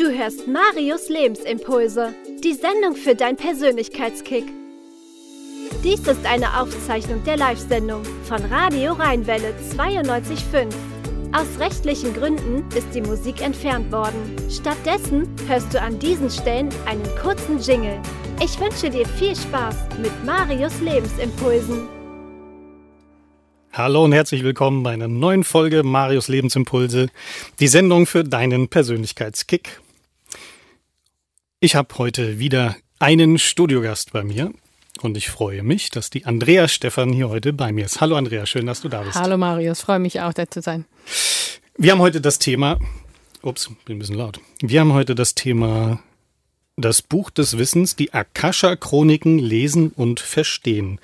Du hörst Marius Lebensimpulse, die Sendung für dein Persönlichkeitskick. Dies ist eine Aufzeichnung der Live-Sendung von Radio Rheinwelle 92.5. Aus rechtlichen Gründen ist die Musik entfernt worden. Stattdessen hörst du an diesen Stellen einen kurzen Jingle. Ich wünsche dir viel Spaß mit Marius Lebensimpulsen. Hallo und herzlich willkommen bei einer neuen Folge Marius Lebensimpulse, die Sendung für deinen Persönlichkeitskick. Ich habe heute wieder einen Studiogast bei mir und ich freue mich, dass die Andrea Stefan hier heute bei mir ist. Hallo Andrea, schön, dass du da bist. Hallo Marius, freue mich auch, da zu sein. Wir haben heute das Thema, ups, bin ein bisschen laut. Wir haben heute das Thema das Buch des Wissens, die Akasha-Chroniken lesen und verstehen.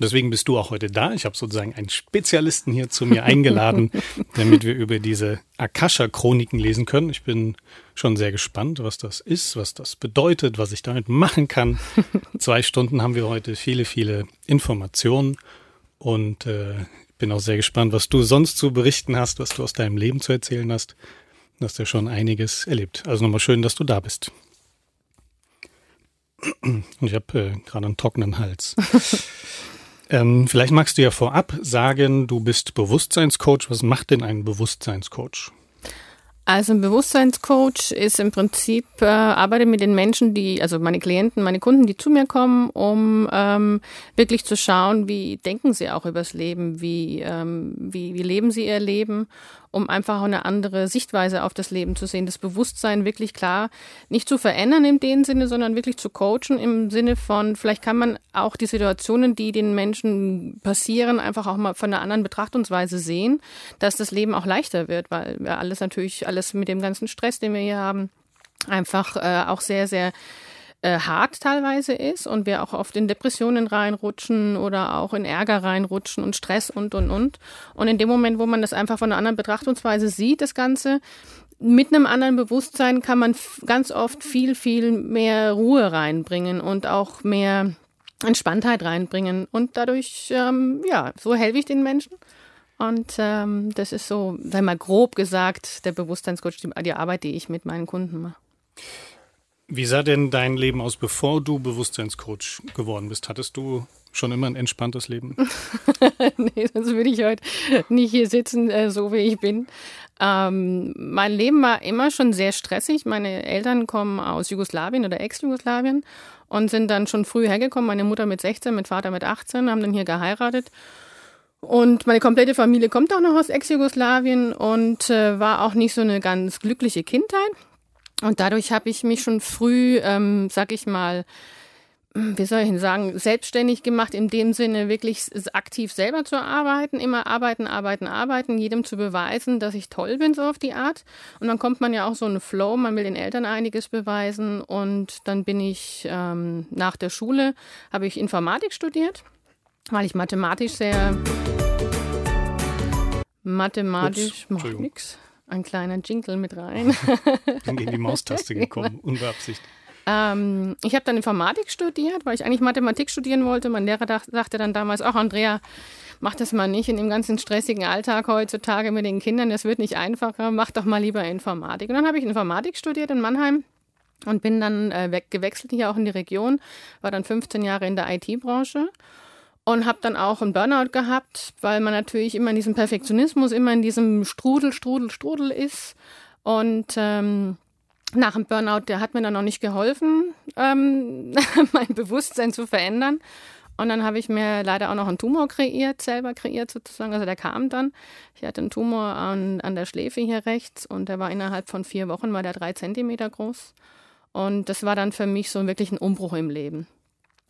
Deswegen bist du auch heute da. Ich habe sozusagen einen Spezialisten hier zu mir eingeladen, damit wir über diese Akasha-Chroniken lesen können. Ich bin schon sehr gespannt, was das ist, was das bedeutet, was ich damit machen kann. Zwei Stunden haben wir heute viele, viele Informationen und äh, bin auch sehr gespannt, was du sonst zu berichten hast, was du aus deinem Leben zu erzählen hast. Du hast ja schon einiges erlebt. Also nochmal schön, dass du da bist. Und ich habe äh, gerade einen trockenen Hals. Ähm, vielleicht magst du ja vorab sagen, du bist Bewusstseinscoach. Was macht denn ein Bewusstseinscoach? Also ein Bewusstseinscoach ist im Prinzip, äh, arbeite mit den Menschen, die, also meine Klienten, meine Kunden, die zu mir kommen, um ähm, wirklich zu schauen, wie denken sie auch übers Leben, wie, ähm, wie, wie leben sie ihr Leben um einfach eine andere Sichtweise auf das Leben zu sehen, das Bewusstsein wirklich klar nicht zu verändern in dem Sinne, sondern wirklich zu coachen im Sinne von, vielleicht kann man auch die Situationen, die den Menschen passieren, einfach auch mal von einer anderen Betrachtungsweise sehen, dass das Leben auch leichter wird, weil alles natürlich, alles mit dem ganzen Stress, den wir hier haben, einfach äh, auch sehr, sehr äh, hart teilweise ist und wir auch oft in Depressionen reinrutschen oder auch in Ärger reinrutschen und Stress und, und, und. Und in dem Moment, wo man das einfach von einer anderen Betrachtungsweise sieht, das Ganze, mit einem anderen Bewusstsein kann man ganz oft viel, viel mehr Ruhe reinbringen und auch mehr Entspanntheit reinbringen. Und dadurch, ähm, ja, so helfe ich den Menschen. Und ähm, das ist so, sei mal grob gesagt, der Bewusstseinscoach, die, die Arbeit, die ich mit meinen Kunden mache. Wie sah denn dein Leben aus, bevor du Bewusstseinscoach geworden bist? Hattest du schon immer ein entspanntes Leben? nee, sonst würde ich heute nicht hier sitzen, äh, so wie ich bin. Ähm, mein Leben war immer schon sehr stressig. Meine Eltern kommen aus Jugoslawien oder Ex-Jugoslawien und sind dann schon früh hergekommen. Meine Mutter mit 16, mein Vater mit 18, haben dann hier geheiratet. Und meine komplette Familie kommt auch noch aus Ex-Jugoslawien und äh, war auch nicht so eine ganz glückliche Kindheit. Und dadurch habe ich mich schon früh, ähm, sag ich mal, wie soll ich denn sagen, selbstständig gemacht, in dem Sinne wirklich aktiv selber zu arbeiten, immer arbeiten, arbeiten, arbeiten, jedem zu beweisen, dass ich toll bin, so auf die Art. Und dann kommt man ja auch so einen Flow, man will den Eltern einiges beweisen. Und dann bin ich ähm, nach der Schule, habe ich Informatik studiert, weil ich mathematisch sehr, mathematisch, macht nichts ein kleiner Jingle mit rein. Sind in die Maustaste gekommen, genau. unbeabsichtigt. Ähm, ich habe dann Informatik studiert, weil ich eigentlich Mathematik studieren wollte. Mein Lehrer sagte dann damals, ach Andrea, mach das mal nicht in dem ganzen stressigen Alltag heutzutage mit den Kindern, das wird nicht einfacher, mach doch mal lieber Informatik. Und dann habe ich Informatik studiert in Mannheim und bin dann äh, gewechselt hier auch in die Region, war dann 15 Jahre in der IT-Branche und habe dann auch einen Burnout gehabt, weil man natürlich immer in diesem Perfektionismus, immer in diesem Strudel, Strudel, Strudel ist. Und ähm, nach dem Burnout, der hat mir dann noch nicht geholfen, ähm, mein Bewusstsein zu verändern. Und dann habe ich mir leider auch noch einen Tumor kreiert, selber kreiert sozusagen. Also der kam dann. Ich hatte einen Tumor an, an der Schläfe hier rechts und der war innerhalb von vier Wochen, war der drei Zentimeter groß. Und das war dann für mich so wirklich ein Umbruch im Leben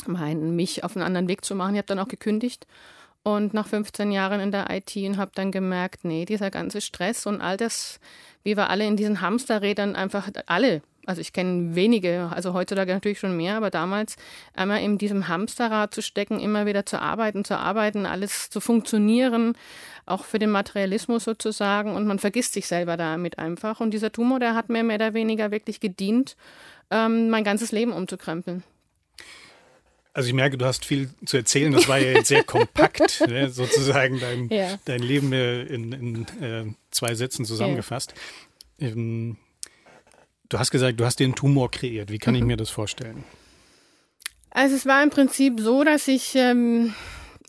meinen, mich auf einen anderen Weg zu machen. Ich habe dann auch gekündigt und nach 15 Jahren in der IT und habe dann gemerkt, nee, dieser ganze Stress und all das, wie wir alle in diesen Hamsterrädern einfach alle, also ich kenne wenige, also heutzutage natürlich schon mehr, aber damals einmal in diesem Hamsterrad zu stecken, immer wieder zu arbeiten, zu arbeiten, alles zu funktionieren, auch für den Materialismus sozusagen und man vergisst sich selber damit einfach. Und dieser Tumor, der hat mir mehr oder weniger wirklich gedient, ähm, mein ganzes Leben umzukrempeln. Also ich merke, du hast viel zu erzählen. Das war ja jetzt sehr kompakt, ne, sozusagen dein, ja. dein Leben in, in äh, zwei Sätzen zusammengefasst. Ja. Ähm, Du hast gesagt, du hast den Tumor kreiert. Wie kann ich mir das vorstellen? Also es war im Prinzip so, dass ich ähm,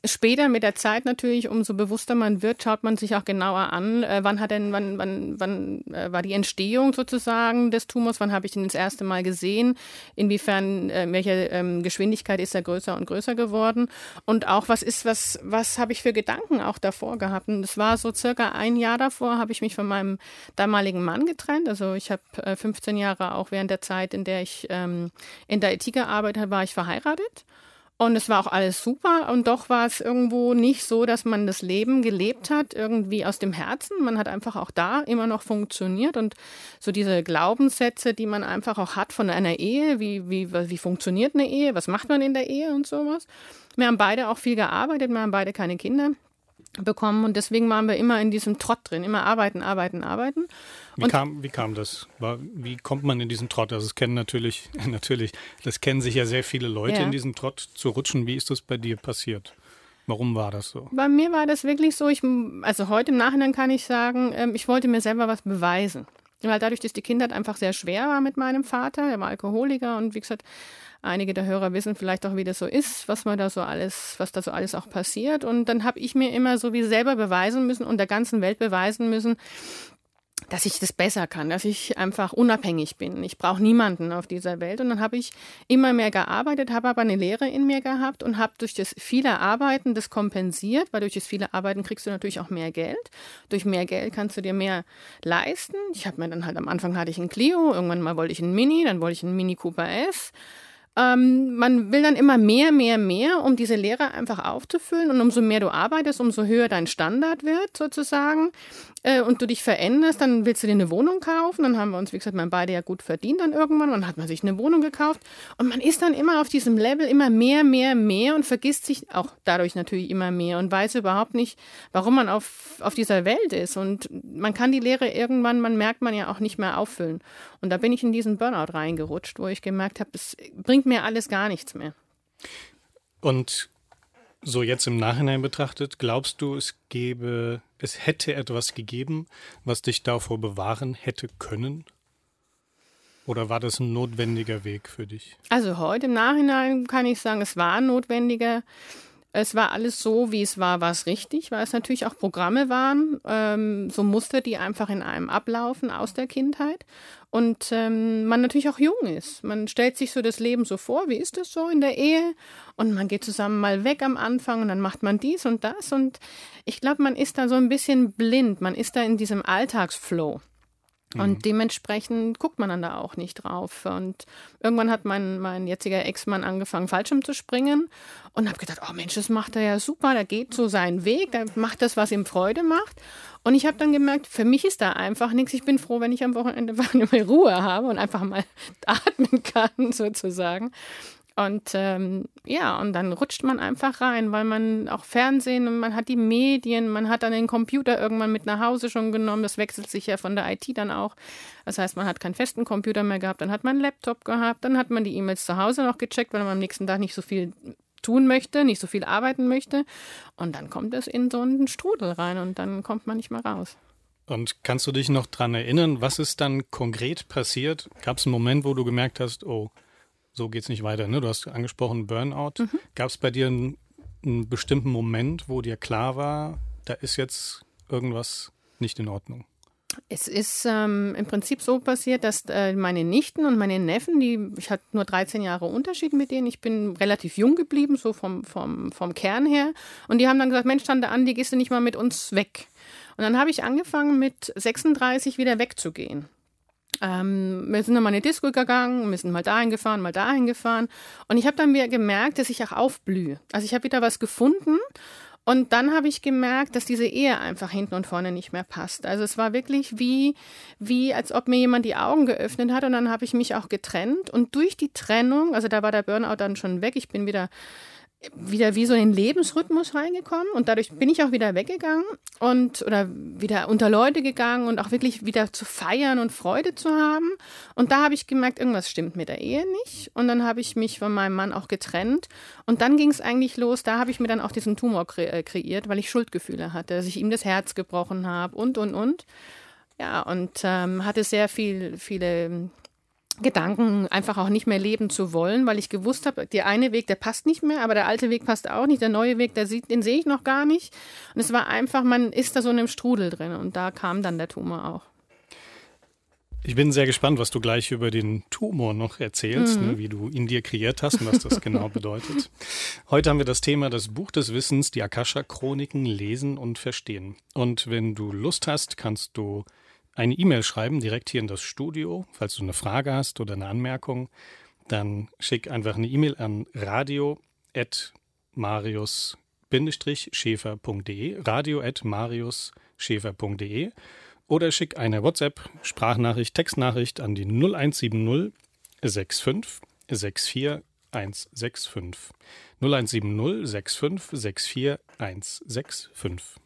Später mit der Zeit natürlich, umso bewusster man wird, schaut man sich auch genauer an, äh, wann hat denn, wann, wann, wann äh, war die Entstehung sozusagen des Tumors, wann habe ich ihn das erste Mal gesehen, inwiefern, äh, welche ähm, Geschwindigkeit ist er größer und größer geworden und auch was ist, was, was habe ich für Gedanken auch davor gehabt. Und es war so circa ein Jahr davor, habe ich mich von meinem damaligen Mann getrennt. Also ich habe äh, 15 Jahre auch während der Zeit, in der ich ähm, in der IT gearbeitet habe, war ich verheiratet. Und es war auch alles super. Und doch war es irgendwo nicht so, dass man das Leben gelebt hat, irgendwie aus dem Herzen. Man hat einfach auch da immer noch funktioniert. Und so diese Glaubenssätze, die man einfach auch hat von einer Ehe, wie, wie, wie funktioniert eine Ehe, was macht man in der Ehe und sowas. Wir haben beide auch viel gearbeitet, wir haben beide keine Kinder bekommen und deswegen waren wir immer in diesem Trott drin, immer arbeiten, arbeiten, arbeiten. Wie kam, wie kam das? Wie kommt man in diesen Trott? Also es kennen natürlich, natürlich, das kennen sich ja sehr viele Leute ja. in diesen Trott zu rutschen. Wie ist das bei dir passiert? Warum war das so? Bei mir war das wirklich so, ich, also heute im Nachhinein kann ich sagen, ähm, ich wollte mir selber was beweisen. Weil dadurch, dass die Kindheit einfach sehr schwer war mit meinem Vater, er war Alkoholiker und wie gesagt, Einige der Hörer wissen vielleicht auch, wie das so ist, was man da so alles, was da so alles auch passiert. Und dann habe ich mir immer so wie selber beweisen müssen und der ganzen Welt beweisen müssen, dass ich das besser kann, dass ich einfach unabhängig bin. Ich brauche niemanden auf dieser Welt. Und dann habe ich immer mehr gearbeitet, habe aber eine Lehre in mir gehabt und habe durch das viele Arbeiten das kompensiert, weil durch das viele Arbeiten kriegst du natürlich auch mehr Geld. Durch mehr Geld kannst du dir mehr leisten. Ich habe mir dann halt am Anfang hatte ich einen Clio, irgendwann mal wollte ich einen Mini, dann wollte ich einen Mini Cooper S. Ähm, man will dann immer mehr, mehr, mehr, um diese Lehre einfach aufzufüllen. Und umso mehr du arbeitest, umso höher dein Standard wird sozusagen äh, und du dich veränderst, dann willst du dir eine Wohnung kaufen. Dann haben wir uns, wie gesagt, man beide ja gut verdient dann irgendwann. Dann hat man sich eine Wohnung gekauft. Und man ist dann immer auf diesem Level immer mehr, mehr, mehr und vergisst sich auch dadurch natürlich immer mehr und weiß überhaupt nicht, warum man auf, auf dieser Welt ist. Und man kann die Lehre irgendwann, man merkt man ja auch nicht mehr auffüllen. Und da bin ich in diesen Burnout reingerutscht, wo ich gemerkt habe, es bringt mir alles gar nichts mehr. Und so jetzt im Nachhinein betrachtet, glaubst du, es gäbe, es hätte etwas gegeben, was dich davor bewahren hätte können? Oder war das ein notwendiger Weg für dich? Also heute im Nachhinein kann ich sagen, es war ein notwendiger es war alles so, wie es war, war es richtig, weil es natürlich auch Programme waren, ähm, so Muster, die einfach in einem ablaufen aus der Kindheit. Und ähm, man natürlich auch jung ist. Man stellt sich so das Leben so vor, wie ist es so in der Ehe? Und man geht zusammen mal weg am Anfang und dann macht man dies und das. Und ich glaube, man ist da so ein bisschen blind. Man ist da in diesem Alltagsflow. Und mhm. dementsprechend guckt man dann da auch nicht drauf. Und irgendwann hat mein, mein jetziger Ex-Mann angefangen, Fallschirm zu springen und habe gedacht, oh Mensch, das macht er ja super, der geht so seinen Weg, der macht das, was ihm Freude macht. Und ich habe dann gemerkt, für mich ist da einfach nichts. Ich bin froh, wenn ich am Wochenende mal Ruhe habe und einfach mal atmen kann, sozusagen. Und ähm, ja, und dann rutscht man einfach rein, weil man auch Fernsehen und man hat die Medien, man hat dann den Computer irgendwann mit nach Hause schon genommen. Das wechselt sich ja von der IT dann auch. Das heißt, man hat keinen festen Computer mehr gehabt, dann hat man einen Laptop gehabt, dann hat man die E-Mails zu Hause noch gecheckt, weil man am nächsten Tag nicht so viel tun möchte, nicht so viel arbeiten möchte. Und dann kommt es in so einen Strudel rein und dann kommt man nicht mehr raus. Und kannst du dich noch dran erinnern, was ist dann konkret passiert? Gab es einen Moment, wo du gemerkt hast, oh, so geht es nicht weiter. Ne? Du hast angesprochen Burnout. Mhm. Gab es bei dir einen, einen bestimmten Moment, wo dir klar war, da ist jetzt irgendwas nicht in Ordnung? Es ist ähm, im Prinzip so passiert, dass äh, meine Nichten und meine Neffen, die, ich hatte nur 13 Jahre Unterschied mit denen, ich bin relativ jung geblieben, so vom, vom, vom Kern her. Und die haben dann gesagt, Mensch, Tante Andi, gehst du nicht mal mit uns weg? Und dann habe ich angefangen, mit 36 wieder wegzugehen. Ähm, wir sind dann mal in die Disco gegangen, wir sind mal dahin gefahren, mal dahin gefahren. Und ich habe dann wieder gemerkt, dass ich auch aufblühe. Also ich habe wieder was gefunden. Und dann habe ich gemerkt, dass diese Ehe einfach hinten und vorne nicht mehr passt. Also es war wirklich wie, wie, als ob mir jemand die Augen geöffnet hat und dann habe ich mich auch getrennt. Und durch die Trennung, also da war der Burnout dann schon weg, ich bin wieder wieder wie so in den Lebensrhythmus reingekommen und dadurch bin ich auch wieder weggegangen und oder wieder unter Leute gegangen und auch wirklich wieder zu feiern und Freude zu haben. Und da habe ich gemerkt, irgendwas stimmt mit der Ehe nicht. Und dann habe ich mich von meinem Mann auch getrennt. Und dann ging es eigentlich los, da habe ich mir dann auch diesen Tumor kre äh, kreiert, weil ich Schuldgefühle hatte, dass ich ihm das Herz gebrochen habe und und und. Ja, und ähm, hatte sehr viel, viele Gedanken einfach auch nicht mehr leben zu wollen, weil ich gewusst habe, der eine Weg, der passt nicht mehr, aber der alte Weg passt auch nicht, der neue Weg, der sieht, den sehe ich noch gar nicht. Und es war einfach, man ist da so in einem Strudel drin und da kam dann der Tumor auch. Ich bin sehr gespannt, was du gleich über den Tumor noch erzählst, mhm. ne, wie du ihn dir kreiert hast und was das genau bedeutet. Heute haben wir das Thema das Buch des Wissens, die Akasha-Chroniken lesen und verstehen. Und wenn du Lust hast, kannst du eine E-Mail schreiben, direkt hier in das Studio. Falls du eine Frage hast oder eine Anmerkung, dann schick einfach eine E-Mail an radio.marius-schäfer.de, radio.marius-schäfer.de oder schick eine WhatsApp, Sprachnachricht, Textnachricht an die 0170 65 64 165. 0170 65 64 165.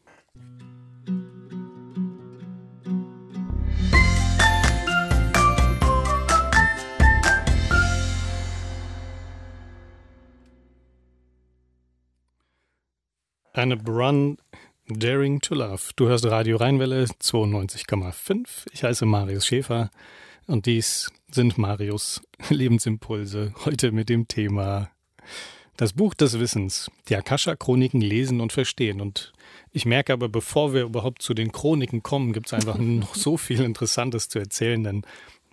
Eine Brun Daring to Love. Du hörst Radio Rheinwelle 92,5. Ich heiße Marius Schäfer und dies sind Marius Lebensimpulse. Heute mit dem Thema das Buch des Wissens, die Akasha-Chroniken lesen und verstehen. Und ich merke aber, bevor wir überhaupt zu den Chroniken kommen, gibt es einfach noch so viel Interessantes zu erzählen, denn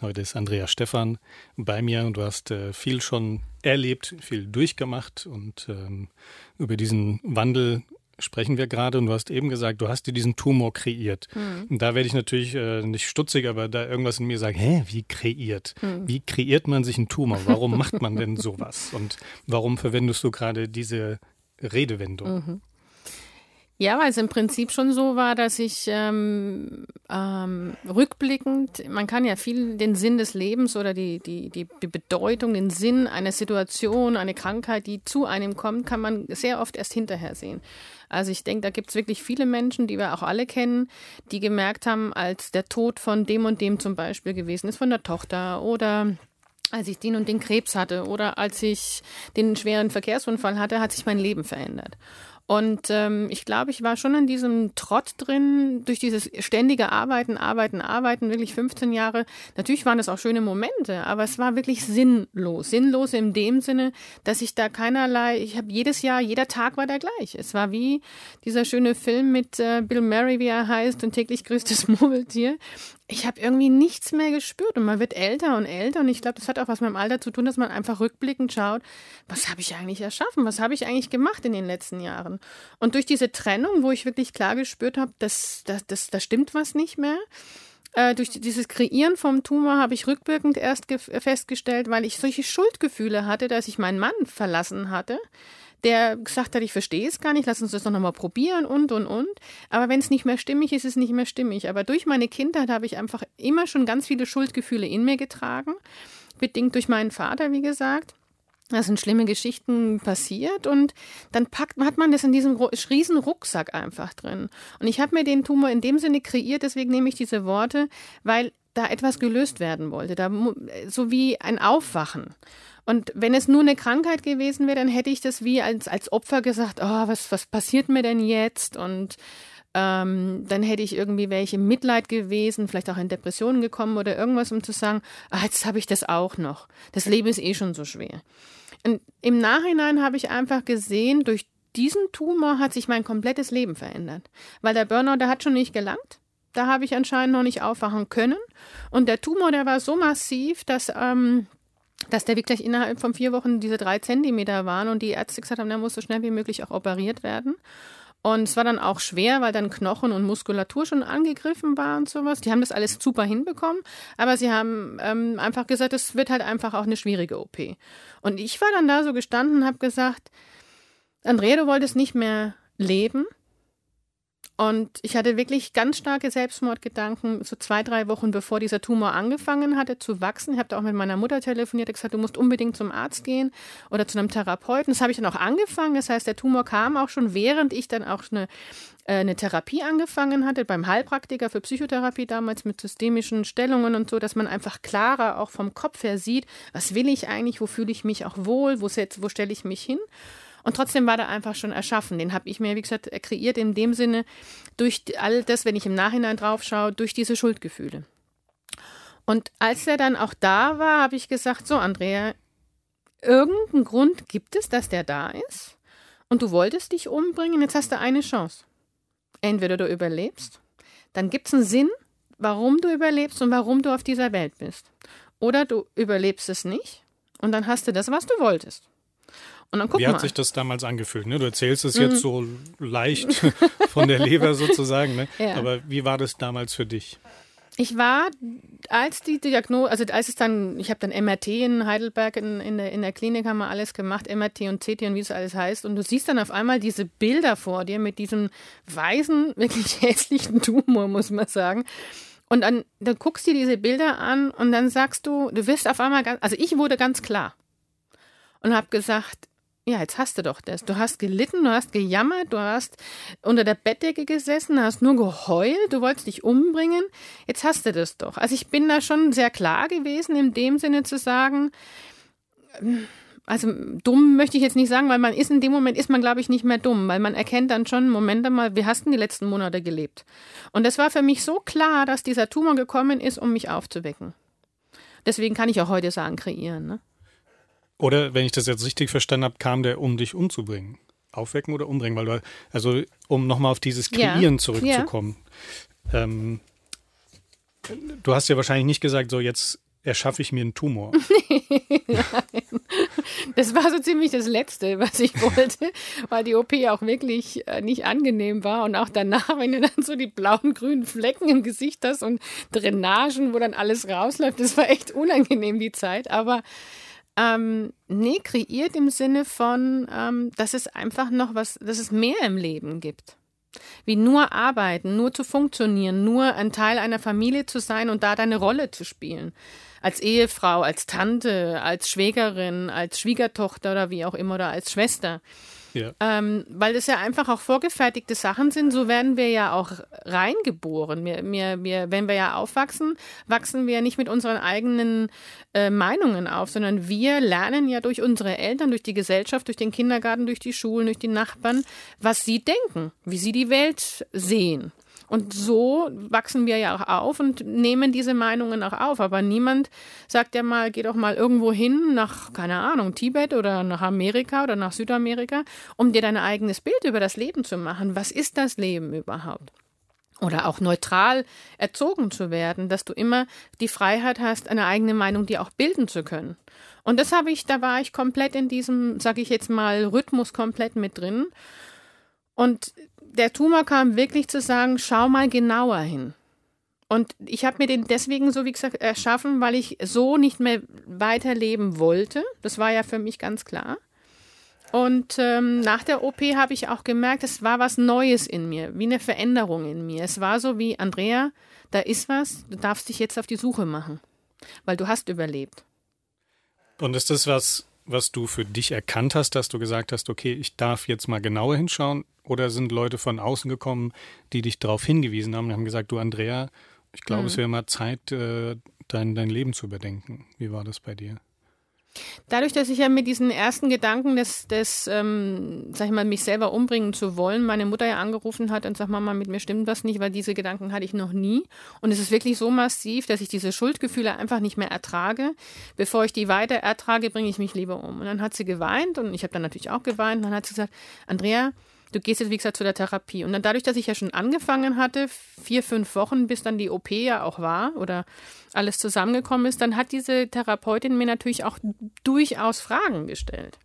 heute ist Andrea Stephan bei mir und du hast äh, viel schon erlebt, viel durchgemacht und ähm, über diesen Wandel sprechen wir gerade und du hast eben gesagt, du hast dir diesen Tumor kreiert. Mhm. Und da werde ich natürlich äh, nicht stutzig, aber da irgendwas in mir sagt, hä, wie kreiert? Mhm. Wie kreiert man sich einen Tumor? Warum macht man denn sowas? Und warum verwendest du gerade diese Redewendung? Mhm. Ja, weil es im Prinzip schon so war, dass ich ähm, ähm, rückblickend, man kann ja viel den Sinn des Lebens oder die, die, die, die Bedeutung, den Sinn einer Situation, eine Krankheit, die zu einem kommt, kann man sehr oft erst hinterher sehen. Also ich denke, da gibt es wirklich viele Menschen, die wir auch alle kennen, die gemerkt haben, als der Tod von dem und dem zum Beispiel gewesen ist, von der Tochter oder als ich den und den Krebs hatte oder als ich den schweren Verkehrsunfall hatte, hat sich mein Leben verändert. Und ähm, ich glaube, ich war schon in diesem Trott drin, durch dieses ständige Arbeiten, Arbeiten, Arbeiten, wirklich 15 Jahre. Natürlich waren es auch schöne Momente, aber es war wirklich sinnlos. Sinnlos in dem Sinne, dass ich da keinerlei, ich habe jedes Jahr, jeder Tag war der gleich. Es war wie dieser schöne Film mit äh, Bill Murray, wie er heißt, und täglich grüßt das Murmeltier ich habe irgendwie nichts mehr gespürt und man wird älter und älter und ich glaube, das hat auch was mit dem Alter zu tun, dass man einfach rückblickend schaut, was habe ich eigentlich erschaffen, was habe ich eigentlich gemacht in den letzten Jahren. Und durch diese Trennung, wo ich wirklich klar gespürt habe, dass das, das, da stimmt was nicht mehr, äh, durch dieses Kreieren vom Tumor habe ich rückwirkend erst festgestellt, weil ich solche Schuldgefühle hatte, dass ich meinen Mann verlassen hatte der gesagt hat, ich verstehe es gar nicht, lass uns das doch nochmal probieren und, und, und. Aber wenn es nicht mehr stimmig ist, ist es nicht mehr stimmig. Aber durch meine Kindheit habe ich einfach immer schon ganz viele Schuldgefühle in mir getragen, bedingt durch meinen Vater, wie gesagt. Da sind schlimme Geschichten passiert und dann packt, hat man das in diesem riesen Rucksack einfach drin. Und ich habe mir den Tumor in dem Sinne kreiert, deswegen nehme ich diese Worte, weil da etwas gelöst werden wollte, da, so wie ein Aufwachen. Und wenn es nur eine Krankheit gewesen wäre, dann hätte ich das wie als, als Opfer gesagt, oh, was, was passiert mir denn jetzt? Und ähm, dann hätte ich irgendwie welche Mitleid gewesen, vielleicht auch in Depressionen gekommen oder irgendwas, um zu sagen, ah, jetzt habe ich das auch noch. Das Leben ist eh schon so schwer. Und im Nachhinein habe ich einfach gesehen, durch diesen Tumor hat sich mein komplettes Leben verändert. Weil der Burnout, der hat schon nicht gelangt. Da habe ich anscheinend noch nicht aufwachen können. Und der Tumor, der war so massiv, dass ähm, dass der wirklich innerhalb von vier Wochen diese drei Zentimeter waren und die Ärzte gesagt haben, der muss so schnell wie möglich auch operiert werden. Und es war dann auch schwer, weil dann Knochen und Muskulatur schon angegriffen war und sowas. Die haben das alles super hinbekommen, aber sie haben ähm, einfach gesagt, es wird halt einfach auch eine schwierige OP. Und ich war dann da so gestanden und habe gesagt, Andrea, du wolltest nicht mehr leben. Und ich hatte wirklich ganz starke Selbstmordgedanken, so zwei, drei Wochen bevor dieser Tumor angefangen hatte zu wachsen. Ich habe da auch mit meiner Mutter telefoniert und gesagt, du musst unbedingt zum Arzt gehen oder zu einem Therapeuten. Das habe ich dann auch angefangen. Das heißt, der Tumor kam auch schon, während ich dann auch eine, äh, eine Therapie angefangen hatte, beim Heilpraktiker für Psychotherapie damals mit systemischen Stellungen und so, dass man einfach klarer auch vom Kopf her sieht, was will ich eigentlich, wo fühle ich mich auch wohl, wo, wo stelle ich mich hin. Und trotzdem war der einfach schon erschaffen. Den habe ich mir, wie gesagt, kreiert in dem Sinne durch all das, wenn ich im Nachhinein drauf schaue, durch diese Schuldgefühle. Und als er dann auch da war, habe ich gesagt, so Andrea, irgendeinen Grund gibt es, dass der da ist und du wolltest dich umbringen, jetzt hast du eine Chance. Entweder du überlebst, dann gibt es einen Sinn, warum du überlebst und warum du auf dieser Welt bist. Oder du überlebst es nicht und dann hast du das, was du wolltest. Und dann guck Wie mal. hat sich das damals angefühlt? Ne? Du erzählst es mhm. jetzt so leicht von der Leber sozusagen, ne? ja. aber wie war das damals für dich? Ich war, als die Diagnose, also als es dann, ich habe dann MRT in Heidelberg in, in, der, in der Klinik haben wir alles gemacht, MRT und CT und wie es alles heißt. Und du siehst dann auf einmal diese Bilder vor dir mit diesem weißen, wirklich hässlichen Tumor, muss man sagen. Und dann, dann guckst du dir diese Bilder an und dann sagst du, du wirst auf einmal ganz, also ich wurde ganz klar und habe gesagt, ja, jetzt hast du doch das. Du hast gelitten, du hast gejammert, du hast unter der Bettdecke gesessen, hast nur geheult, du wolltest dich umbringen. Jetzt hast du das doch. Also ich bin da schon sehr klar gewesen, in dem Sinne zu sagen, also dumm möchte ich jetzt nicht sagen, weil man ist in dem Moment, ist man glaube ich nicht mehr dumm, weil man erkennt dann schon, Moment einmal, wie hast du die letzten Monate gelebt? Und das war für mich so klar, dass dieser Tumor gekommen ist, um mich aufzuwecken. Deswegen kann ich auch heute sagen, kreieren. Ne? Oder, wenn ich das jetzt richtig verstanden habe, kam der, um dich umzubringen. Aufwecken oder umbringen? Weil du, also, um nochmal auf dieses Kreieren ja. zurückzukommen. Ja. Ähm, du hast ja wahrscheinlich nicht gesagt, so jetzt erschaffe ich mir einen Tumor. Nein. Das war so ziemlich das Letzte, was ich wollte, weil die OP auch wirklich äh, nicht angenehm war. Und auch danach, wenn du dann so die blauen, grünen Flecken im Gesicht hast und Drainagen, wo dann alles rausläuft, das war echt unangenehm, die Zeit. Aber ähm, nee, kreiert im Sinne von, ähm, dass es einfach noch was, dass es mehr im Leben gibt. Wie nur arbeiten, nur zu funktionieren, nur ein Teil einer Familie zu sein und da deine Rolle zu spielen. Als Ehefrau, als Tante, als Schwägerin, als Schwiegertochter oder wie auch immer oder als Schwester. Ja. Ähm, weil es ja einfach auch vorgefertigte Sachen sind, so werden wir ja auch reingeboren. Wir, wir, wir, wenn wir ja aufwachsen, wachsen wir nicht mit unseren eigenen äh, Meinungen auf, sondern wir lernen ja durch unsere Eltern, durch die Gesellschaft, durch den Kindergarten, durch die Schulen, durch die Nachbarn, was sie denken, wie sie die Welt sehen. Und so wachsen wir ja auch auf und nehmen diese Meinungen auch auf. Aber niemand sagt ja mal, geh doch mal irgendwo hin nach, keine Ahnung, Tibet oder nach Amerika oder nach Südamerika, um dir dein eigenes Bild über das Leben zu machen. Was ist das Leben überhaupt? oder auch neutral erzogen zu werden, dass du immer die Freiheit hast, eine eigene Meinung dir auch bilden zu können. Und das habe ich, da war ich komplett in diesem, sage ich jetzt mal, Rhythmus komplett mit drin. Und der Tumor kam wirklich zu sagen, schau mal genauer hin. Und ich habe mir den deswegen, so wie gesagt, erschaffen, weil ich so nicht mehr weiterleben wollte. Das war ja für mich ganz klar. Und ähm, nach der OP habe ich auch gemerkt, es war was Neues in mir, wie eine Veränderung in mir. Es war so wie, Andrea, da ist was, du darfst dich jetzt auf die Suche machen, weil du hast überlebt. Und ist das was, was du für dich erkannt hast, dass du gesagt hast, okay, ich darf jetzt mal genauer hinschauen? Oder sind Leute von außen gekommen, die dich darauf hingewiesen haben und haben gesagt, du Andrea, ich glaube, mhm. es wäre mal Zeit, äh, dein, dein Leben zu überdenken. Wie war das bei dir? Dadurch, dass ich ja mit diesen ersten Gedanken des, des ähm, sag ich mal, mich selber umbringen zu wollen, meine Mutter ja angerufen hat und sagt, Mama, mit mir stimmt was nicht, weil diese Gedanken hatte ich noch nie. Und es ist wirklich so massiv, dass ich diese Schuldgefühle einfach nicht mehr ertrage. Bevor ich die weiter ertrage, bringe ich mich lieber um. Und dann hat sie geweint und ich habe dann natürlich auch geweint. Und dann hat sie gesagt, Andrea, du gehst jetzt, wie gesagt, zu der Therapie. Und dann dadurch, dass ich ja schon angefangen hatte, vier, fünf Wochen, bis dann die OP ja auch war oder alles zusammengekommen ist, dann hat diese Therapeutin mir natürlich auch durchaus Fragen gestellt.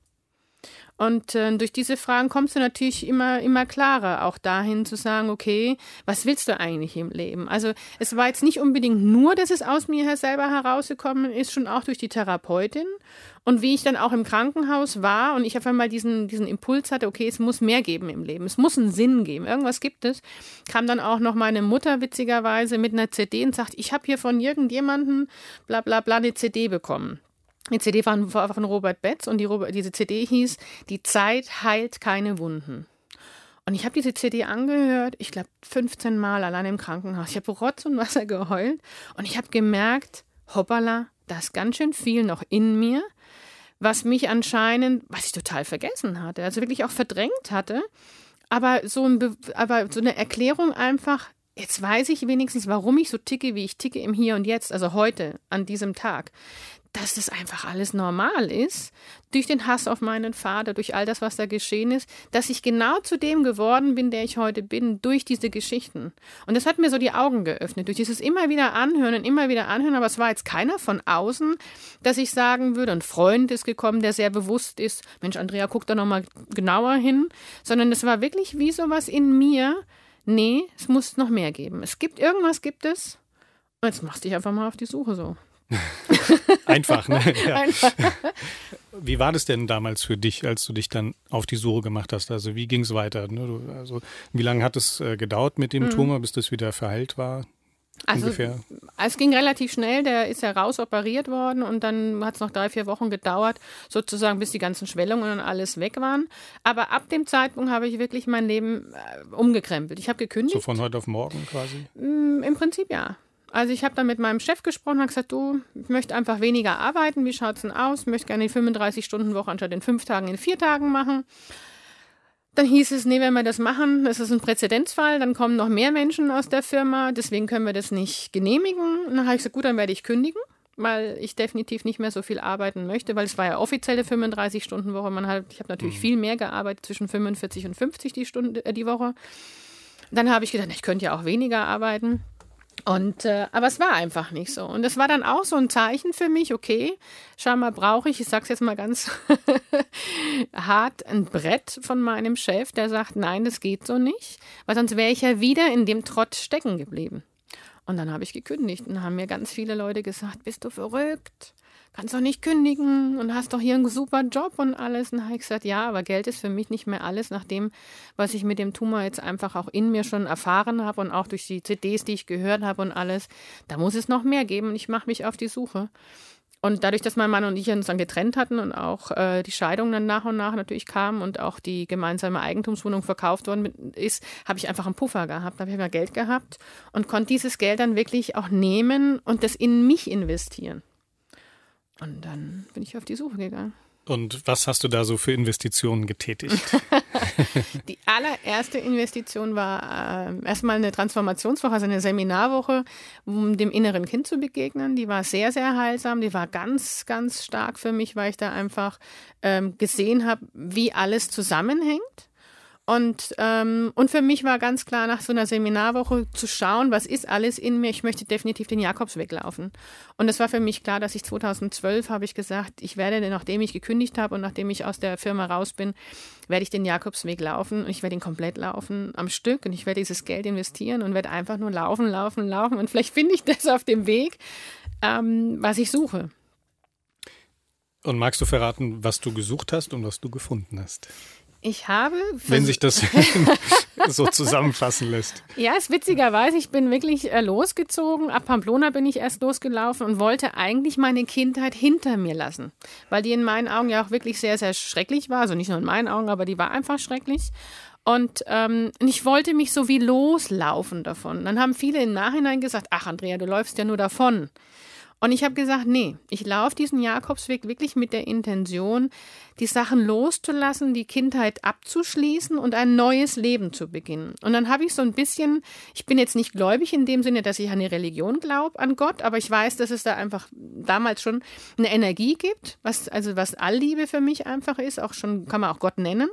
Und äh, durch diese Fragen kommst du natürlich immer, immer klarer auch dahin zu sagen, okay, was willst du eigentlich im Leben? Also es war jetzt nicht unbedingt nur, dass es aus mir selber herausgekommen ist, schon auch durch die Therapeutin. Und wie ich dann auch im Krankenhaus war und ich auf einmal diesen, diesen Impuls hatte, okay, es muss mehr geben im Leben, es muss einen Sinn geben, irgendwas gibt es, kam dann auch noch meine Mutter witzigerweise mit einer CD und sagt, ich habe hier von irgendjemandem bla bla bla eine CD bekommen. Die CD war von Robert Betz und die, diese CD hieß Die Zeit heilt keine Wunden. Und ich habe diese CD angehört, ich glaube 15 Mal allein im Krankenhaus. Ich habe Rotz und Wasser geheult und ich habe gemerkt, hoppala, da ist ganz schön viel noch in mir, was mich anscheinend, was ich total vergessen hatte, also wirklich auch verdrängt hatte. Aber so, ein, aber so eine Erklärung einfach, jetzt weiß ich wenigstens, warum ich so ticke, wie ich ticke im Hier und Jetzt, also heute, an diesem Tag dass das einfach alles normal ist, durch den Hass auf meinen Vater, durch all das, was da geschehen ist, dass ich genau zu dem geworden bin, der ich heute bin, durch diese Geschichten. Und das hat mir so die Augen geöffnet, durch dieses immer wieder anhören und immer wieder anhören, aber es war jetzt keiner von außen, dass ich sagen würde, ein Freund ist gekommen, der sehr bewusst ist, Mensch, Andrea, guck da nochmal genauer hin, sondern es war wirklich wie sowas in mir, nee, es muss noch mehr geben. Es gibt irgendwas, gibt es. Und jetzt machst du dich einfach mal auf die Suche so. Einfach, ne? Ja. Einfach. Wie war das denn damals für dich, als du dich dann auf die Suche gemacht hast? Also wie ging es weiter? Ne? Also wie lange hat es äh, gedauert mit dem mhm. Tumor, bis das wieder verheilt war? Also ungefähr? es ging relativ schnell, der ist ja raus operiert worden und dann hat es noch drei, vier Wochen gedauert, sozusagen bis die ganzen Schwellungen und alles weg waren. Aber ab dem Zeitpunkt habe ich wirklich mein Leben äh, umgekrempelt. Ich habe gekündigt. So von heute auf morgen quasi? Mm, Im Prinzip ja. Also ich habe dann mit meinem Chef gesprochen und gesagt, du, ich möchte einfach weniger arbeiten. Wie schaut es denn aus? Ich möchte gerne die 35-Stunden-Woche anstatt den fünf Tagen in vier Tagen machen. Dann hieß es, nee, wenn wir das machen, das ist ein Präzedenzfall, dann kommen noch mehr Menschen aus der Firma, deswegen können wir das nicht genehmigen. Und dann habe ich gesagt, gut, dann werde ich kündigen, weil ich definitiv nicht mehr so viel arbeiten möchte, weil es war ja offizielle 35-Stunden-Woche. Man hat, ich habe natürlich mhm. viel mehr gearbeitet, zwischen 45 und 50 die Stunde, äh, die Woche. Dann habe ich gedacht, ich könnte ja auch weniger arbeiten. Und äh, aber es war einfach nicht so. Und es war dann auch so ein Zeichen für mich, okay, scheinbar brauche ich, ich sag's jetzt mal ganz hart, ein Brett von meinem Chef, der sagt, nein, das geht so nicht, weil sonst wäre ich ja wieder in dem Trott stecken geblieben. Und dann habe ich gekündigt und haben mir ganz viele Leute gesagt, bist du verrückt? Kannst doch nicht kündigen und hast doch hier einen super Job und alles. Und habe ich gesagt, ja, aber Geld ist für mich nicht mehr alles, nach dem, was ich mit dem Tumor jetzt einfach auch in mir schon erfahren habe und auch durch die CDs, die ich gehört habe und alles. Da muss es noch mehr geben und ich mache mich auf die Suche. Und dadurch, dass mein Mann und ich uns dann getrennt hatten und auch äh, die Scheidung dann nach und nach natürlich kam und auch die gemeinsame Eigentumswohnung verkauft worden ist, habe ich einfach einen Puffer gehabt, habe ich mehr Geld gehabt und konnte dieses Geld dann wirklich auch nehmen und das in mich investieren. Und dann bin ich auf die Suche gegangen. Und was hast du da so für Investitionen getätigt? die allererste Investition war äh, erstmal eine Transformationswoche, also eine Seminarwoche, um dem inneren Kind zu begegnen. Die war sehr, sehr heilsam. Die war ganz, ganz stark für mich, weil ich da einfach ähm, gesehen habe, wie alles zusammenhängt. Und, ähm, und für mich war ganz klar, nach so einer Seminarwoche zu schauen, was ist alles in mir. Ich möchte definitiv den Jakobsweg laufen. Und es war für mich klar, dass ich 2012 habe ich gesagt, ich werde, nachdem ich gekündigt habe und nachdem ich aus der Firma raus bin, werde ich den Jakobsweg laufen und ich werde ihn komplett laufen am Stück und ich werde dieses Geld investieren und werde einfach nur laufen, laufen, laufen und vielleicht finde ich das auf dem Weg, ähm, was ich suche. Und magst du verraten, was du gesucht hast und was du gefunden hast? Ich habe. Wenn sich das so zusammenfassen lässt. Ja, ist witzigerweise, ich bin wirklich äh, losgezogen. Ab Pamplona bin ich erst losgelaufen und wollte eigentlich meine Kindheit hinter mir lassen. Weil die in meinen Augen ja auch wirklich sehr, sehr schrecklich war. Also nicht nur in meinen Augen, aber die war einfach schrecklich. Und ähm, ich wollte mich so wie loslaufen davon. Dann haben viele im Nachhinein gesagt, ach Andrea, du läufst ja nur davon. Und ich habe gesagt, nee, ich laufe diesen Jakobsweg wirklich mit der Intention, die Sachen loszulassen, die Kindheit abzuschließen und ein neues Leben zu beginnen. Und dann habe ich so ein bisschen, ich bin jetzt nicht gläubig in dem Sinne, dass ich an eine Religion glaube, an Gott, aber ich weiß, dass es da einfach damals schon eine Energie gibt, was, also was Allliebe für mich einfach ist, auch schon, kann man auch Gott nennen.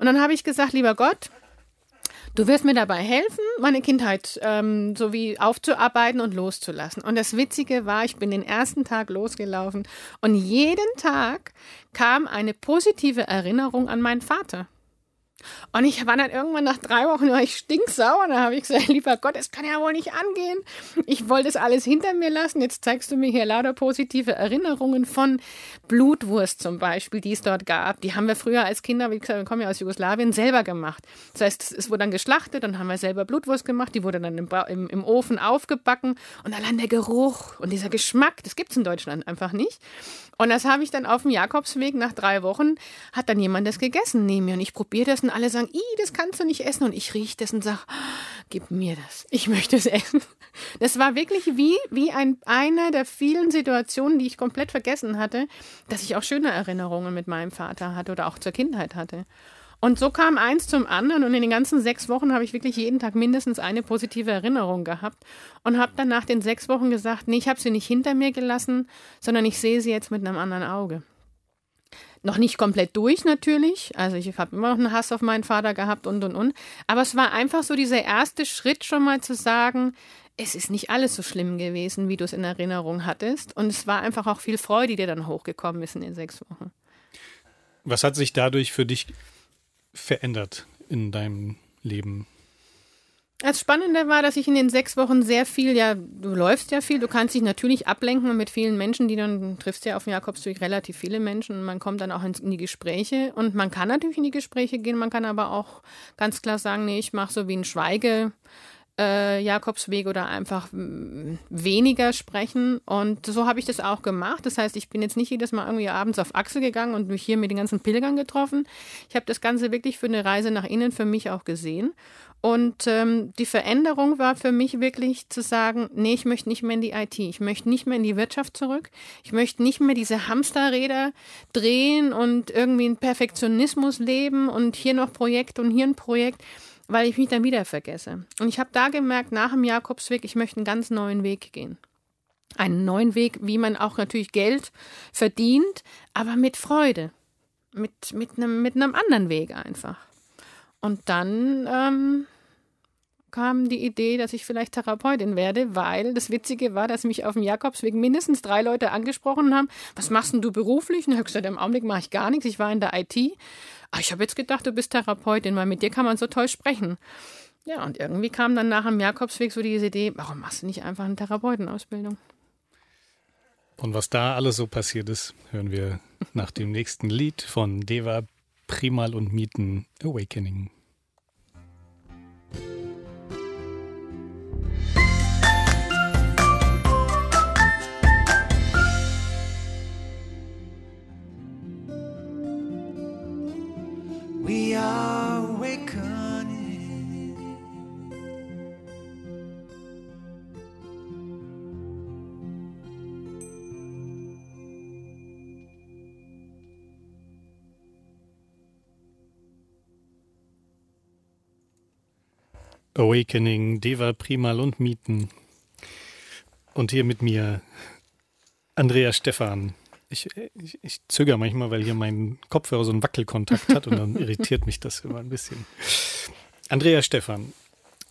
Und dann habe ich gesagt, lieber Gott, Du wirst mir dabei helfen, meine Kindheit ähm, so wie aufzuarbeiten und loszulassen. Und das Witzige war, ich bin den ersten Tag losgelaufen und jeden Tag kam eine positive Erinnerung an meinen Vater. Und ich war dann irgendwann nach drei Wochen, war ich stinksauer. Da habe ich gesagt, lieber Gott, es kann ja wohl nicht angehen. Ich wollte das alles hinter mir lassen. Jetzt zeigst du mir hier lauter positive Erinnerungen von Blutwurst zum Beispiel, die es dort gab. Die haben wir früher als Kinder, wie gesagt, wir kommen ja aus Jugoslawien, selber gemacht. Das heißt, es wurde dann geschlachtet, dann haben wir selber Blutwurst gemacht. Die wurde dann im, im, im Ofen aufgebacken. Und allein der Geruch und dieser Geschmack, das gibt es in Deutschland einfach nicht. Und das habe ich dann auf dem Jakobsweg nach drei Wochen, hat dann jemand das gegessen neben mir. Und ich probiere das und alle sagen, i, das kannst du nicht essen. Und ich rieche das und sage, gib mir das. Ich möchte es essen. Das war wirklich wie, wie ein, eine der vielen Situationen, die ich komplett vergessen hatte, dass ich auch schöne Erinnerungen mit meinem Vater hatte oder auch zur Kindheit hatte. Und so kam eins zum anderen und in den ganzen sechs Wochen habe ich wirklich jeden Tag mindestens eine positive Erinnerung gehabt und habe dann nach den sechs Wochen gesagt, nee, ich habe sie nicht hinter mir gelassen, sondern ich sehe sie jetzt mit einem anderen Auge. Noch nicht komplett durch natürlich, also ich habe immer noch einen Hass auf meinen Vater gehabt und und und, aber es war einfach so dieser erste Schritt schon mal zu sagen, es ist nicht alles so schlimm gewesen, wie du es in Erinnerung hattest und es war einfach auch viel Freude, die dir dann hochgekommen ist in den sechs Wochen. Was hat sich dadurch für dich verändert in deinem Leben? Das Spannende war, dass ich in den sechs Wochen sehr viel, ja, du läufst ja viel, du kannst dich natürlich ablenken mit vielen Menschen, die dann, triffst ja auf dem Jakobsweg relativ viele Menschen und man kommt dann auch in, die Gespräche und man kann natürlich in die Gespräche gehen, man kann aber auch ganz klar sagen, nee, ich mache so wie ein Schweige, äh, Jakobsweg oder einfach weniger sprechen. Und so habe ich das auch gemacht. Das heißt, ich bin jetzt nicht jedes Mal irgendwie abends auf Achse gegangen und mich hier mit den ganzen Pilgern getroffen. Ich habe das Ganze wirklich für eine Reise nach innen für mich auch gesehen. Und ähm, die Veränderung war für mich wirklich zu sagen, nee, ich möchte nicht mehr in die IT, ich möchte nicht mehr in die Wirtschaft zurück, ich möchte nicht mehr diese Hamsterräder drehen und irgendwie in Perfektionismus leben und hier noch Projekt und hier ein Projekt weil ich mich dann wieder vergesse. Und ich habe da gemerkt, nach dem Jakobsweg, ich möchte einen ganz neuen Weg gehen. Einen neuen Weg, wie man auch natürlich Geld verdient, aber mit Freude. Mit, mit, einem, mit einem anderen Weg einfach. Und dann ähm, kam die Idee, dass ich vielleicht Therapeutin werde, weil das Witzige war, dass mich auf dem Jakobsweg mindestens drei Leute angesprochen haben. Was machst denn du beruflich? Und ich gesagt, im Augenblick mache ich gar nichts. Ich war in der IT. Aber ich habe jetzt gedacht, du bist Therapeutin, weil mit dir kann man so toll sprechen. Ja, und irgendwie kam dann nach dem Jakobsweg so diese Idee, warum machst du nicht einfach eine Therapeutenausbildung? Und was da alles so passiert ist, hören wir nach dem nächsten Lied von Deva Primal und Mieten Awakening. We are awakening. Awakening, Deva Primal und Mieten. Und hier mit mir Andrea Stephan. Ich, ich, ich zögere manchmal, weil hier mein Kopfhörer so einen Wackelkontakt hat und dann irritiert mich das immer ein bisschen. Andrea Stephan,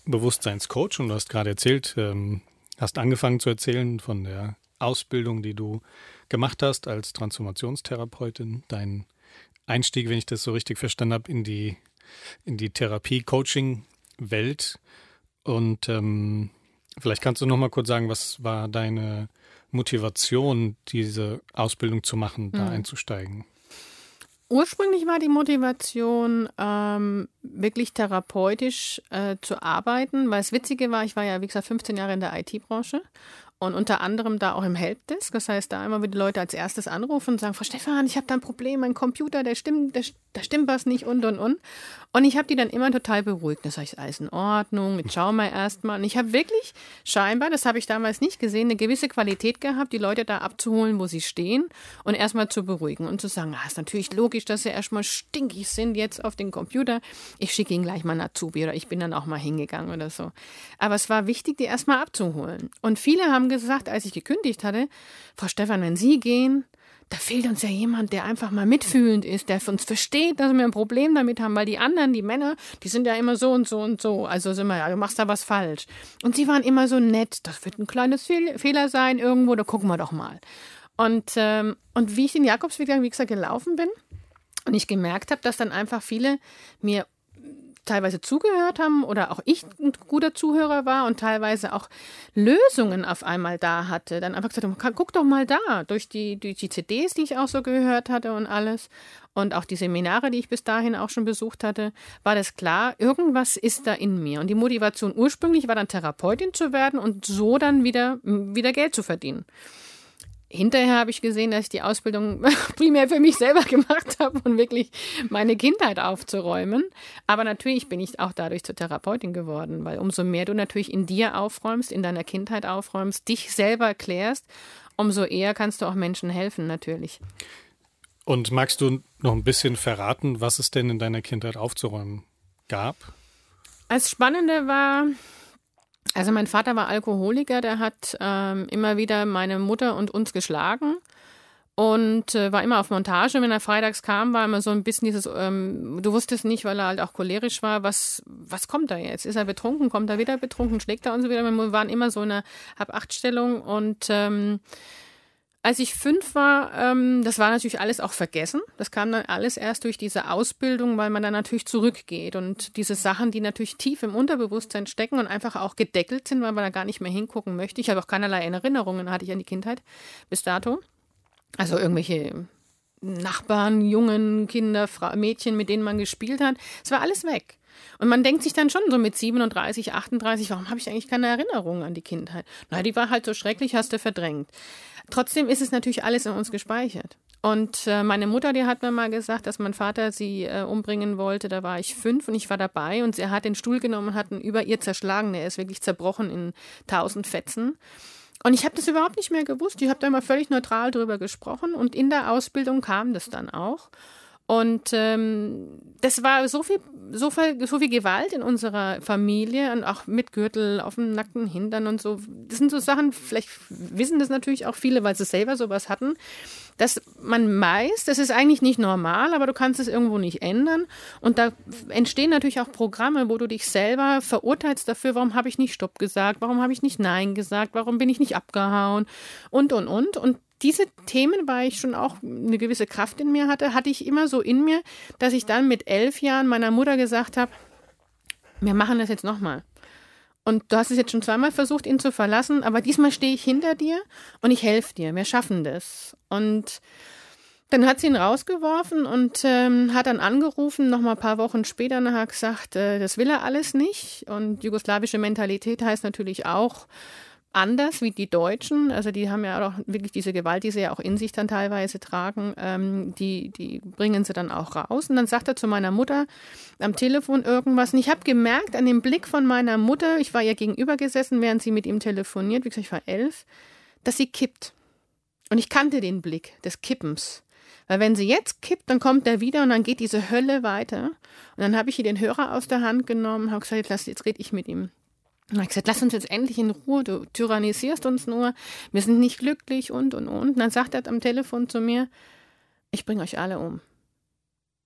Bewusstseinscoach und du hast gerade erzählt, ähm, hast angefangen zu erzählen von der Ausbildung, die du gemacht hast als Transformationstherapeutin, dein Einstieg, wenn ich das so richtig verstanden habe, in die, in die Therapie-Coaching-Welt. Und ähm, vielleicht kannst du noch mal kurz sagen, was war deine Motivation, diese Ausbildung zu machen, da mhm. einzusteigen? Ursprünglich war die Motivation, ähm, wirklich therapeutisch äh, zu arbeiten, weil das Witzige war, ich war ja, wie gesagt, 15 Jahre in der IT-Branche und unter anderem da auch im Helpdesk. Das heißt, da immer wieder Leute als erstes anrufen und sagen, Frau Stefan, ich habe da ein Problem, mein Computer, der stimmt, der, da stimmt was nicht und und und. Und ich habe die dann immer total beruhigt. Das heißt, alles in Ordnung, jetzt schauen wir erstmal. Und ich habe wirklich scheinbar, das habe ich damals nicht gesehen, eine gewisse Qualität gehabt, die Leute da abzuholen, wo sie stehen und erstmal zu beruhigen und zu sagen, ah, ist natürlich logisch, dass sie erstmal stinkig sind jetzt auf den Computer. Ich schicke ihnen gleich mal einen Azubi oder ich bin dann auch mal hingegangen oder so. Aber es war wichtig, die erstmal abzuholen. Und viele haben gesagt, als ich gekündigt hatte, Frau Stefan, wenn Sie gehen, da fehlt uns ja jemand, der einfach mal mitfühlend ist, der uns versteht, dass wir ein Problem damit haben, weil die anderen, die Männer, die sind ja immer so und so und so. Also sind wir ja, du machst da was falsch. Und sie waren immer so nett, das wird ein kleines Fehl Fehler sein irgendwo, da gucken wir doch mal. Und, ähm, und wie ich den Jakobsweg, wie gesagt, gelaufen bin, und ich gemerkt habe, dass dann einfach viele mir teilweise zugehört haben oder auch ich ein guter Zuhörer war und teilweise auch Lösungen auf einmal da hatte. Dann einfach gesagt, guck doch mal da, durch die, durch die CDs, die ich auch so gehört hatte und alles und auch die Seminare, die ich bis dahin auch schon besucht hatte, war das klar, irgendwas ist da in mir. Und die Motivation ursprünglich war dann Therapeutin zu werden und so dann wieder, wieder Geld zu verdienen. Hinterher habe ich gesehen, dass ich die Ausbildung primär für mich selber gemacht habe und wirklich meine Kindheit aufzuräumen. Aber natürlich bin ich auch dadurch zur Therapeutin geworden, weil umso mehr du natürlich in dir aufräumst, in deiner Kindheit aufräumst, dich selber klärst, umso eher kannst du auch Menschen helfen, natürlich. Und magst du noch ein bisschen verraten, was es denn in deiner Kindheit aufzuräumen gab? Das Spannende war, also mein Vater war Alkoholiker, der hat ähm, immer wieder meine Mutter und uns geschlagen und äh, war immer auf Montage. Wenn er freitags kam, war immer so ein bisschen dieses, ähm, du wusstest nicht, weil er halt auch cholerisch war, was, was kommt da jetzt? Ist er betrunken? Kommt er wieder betrunken? Schlägt er und so wieder? Wir waren immer so in einer Hab-Acht-Stellung und ähm, als ich fünf war, ähm, das war natürlich alles auch vergessen. Das kam dann alles erst durch diese Ausbildung, weil man dann natürlich zurückgeht und diese Sachen, die natürlich tief im Unterbewusstsein stecken und einfach auch gedeckelt sind, weil man da gar nicht mehr hingucken möchte. Ich habe auch keinerlei Erinnerungen, hatte ich an die Kindheit bis dato. Also irgendwelche Nachbarn, Jungen, Kinder, Fra Mädchen, mit denen man gespielt hat. Es war alles weg. Und man denkt sich dann schon so mit 37, 38, warum habe ich eigentlich keine Erinnerungen an die Kindheit? Na, die war halt so schrecklich, hast du verdrängt. Trotzdem ist es natürlich alles in uns gespeichert. Und äh, meine Mutter, die hat mir mal gesagt, dass mein Vater sie äh, umbringen wollte. Da war ich fünf und ich war dabei und sie hat den Stuhl genommen und hat ihn über ihr zerschlagen. Er ist wirklich zerbrochen in tausend Fetzen. Und ich habe das überhaupt nicht mehr gewusst. Ich habe da immer völlig neutral drüber gesprochen und in der Ausbildung kam das dann auch. Und ähm, das war so viel, so viel, so viel Gewalt in unserer Familie und auch mit Gürtel auf dem nackten Hintern und so. Das sind so Sachen, vielleicht wissen das natürlich auch viele, weil sie selber sowas hatten, dass man meist, das ist eigentlich nicht normal, aber du kannst es irgendwo nicht ändern. Und da entstehen natürlich auch Programme, wo du dich selber verurteilst dafür, warum habe ich nicht Stopp gesagt, warum habe ich nicht Nein gesagt, warum bin ich nicht abgehauen und, und, und. Und diese Themen, weil ich schon auch eine gewisse Kraft in mir hatte, hatte ich immer so in mir, dass ich dann mit elf Jahren meiner Mutter gesagt habe, wir machen das jetzt nochmal. Und du hast es jetzt schon zweimal versucht, ihn zu verlassen, aber diesmal stehe ich hinter dir und ich helfe dir. Wir schaffen das. Und dann hat sie ihn rausgeworfen und ähm, hat dann angerufen, noch mal ein paar Wochen später, hat gesagt, äh, das will er alles nicht. Und jugoslawische Mentalität heißt natürlich auch, anders wie die Deutschen. Also die haben ja auch wirklich diese Gewalt, die sie ja auch in sich dann teilweise tragen, ähm, die, die bringen sie dann auch raus. Und dann sagt er zu meiner Mutter am Telefon irgendwas. Und ich habe gemerkt an dem Blick von meiner Mutter, ich war ihr gegenüber gesessen, während sie mit ihm telefoniert, wie gesagt, ich war elf, dass sie kippt. Und ich kannte den Blick des Kippens. Weil wenn sie jetzt kippt, dann kommt er wieder und dann geht diese Hölle weiter. Und dann habe ich ihr den Hörer aus der Hand genommen, habe gesagt, jetzt, jetzt rede ich mit ihm. Und hat gesagt, lass uns jetzt endlich in Ruhe, du tyrannisierst uns nur, wir sind nicht glücklich und, und, und. Und dann sagt er am Telefon zu mir, ich bringe euch alle um.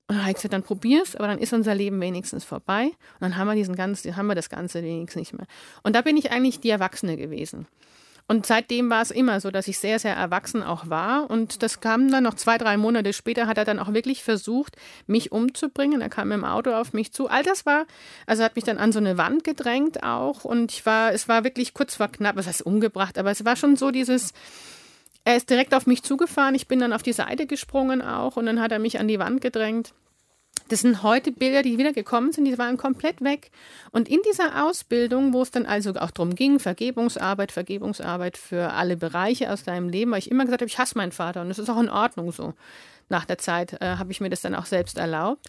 Und dann habe gesagt, dann probier's, aber dann ist unser Leben wenigstens vorbei. Und dann haben wir diesen ganzen, haben wir das Ganze wenigstens nicht mehr. Und da bin ich eigentlich die Erwachsene gewesen. Und seitdem war es immer so, dass ich sehr, sehr erwachsen auch war. Und das kam dann noch zwei, drei Monate später, hat er dann auch wirklich versucht, mich umzubringen. Er kam dem Auto auf mich zu. All das war, also hat mich dann an so eine Wand gedrängt auch. Und ich war, es war wirklich kurz vor knapp, was heißt umgebracht, aber es war schon so dieses, er ist direkt auf mich zugefahren. Ich bin dann auf die Seite gesprungen auch und dann hat er mich an die Wand gedrängt. Das sind heute Bilder, die wieder gekommen sind, die waren komplett weg. Und in dieser Ausbildung, wo es dann also auch darum ging, Vergebungsarbeit, Vergebungsarbeit für alle Bereiche aus deinem Leben, weil ich immer gesagt habe, ich hasse meinen Vater und das ist auch in Ordnung so. Nach der Zeit äh, habe ich mir das dann auch selbst erlaubt.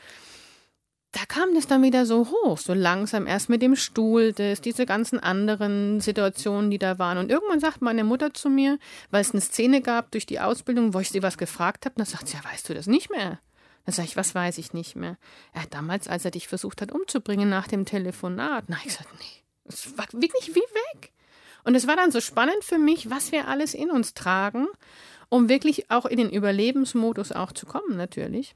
Da kam das dann wieder so hoch, so langsam erst mit dem Stuhl, das, diese ganzen anderen Situationen, die da waren. Und irgendwann sagt meine Mutter zu mir, weil es eine Szene gab durch die Ausbildung, wo ich sie was gefragt habe, dann sagt sie, ja, weißt du das nicht mehr? Dann sage ich, was weiß ich nicht mehr. Ja, damals, als er dich versucht hat umzubringen nach dem Telefonat. Na, ich gesagt, nee, es war wirklich wie weg. Und es war dann so spannend für mich, was wir alles in uns tragen, um wirklich auch in den Überlebensmodus auch zu kommen, natürlich.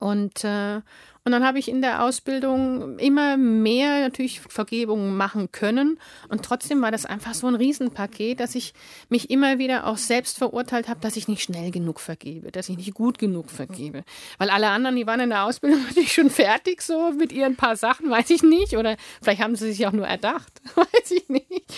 Und, äh, und dann habe ich in der Ausbildung immer mehr natürlich Vergebungen machen können. Und trotzdem war das einfach so ein Riesenpaket, dass ich mich immer wieder auch selbst verurteilt habe, dass ich nicht schnell genug vergebe, dass ich nicht gut genug vergebe. Weil alle anderen, die waren in der Ausbildung natürlich schon fertig so mit ihren paar Sachen, weiß ich nicht. Oder vielleicht haben sie sich auch nur erdacht, weiß ich nicht.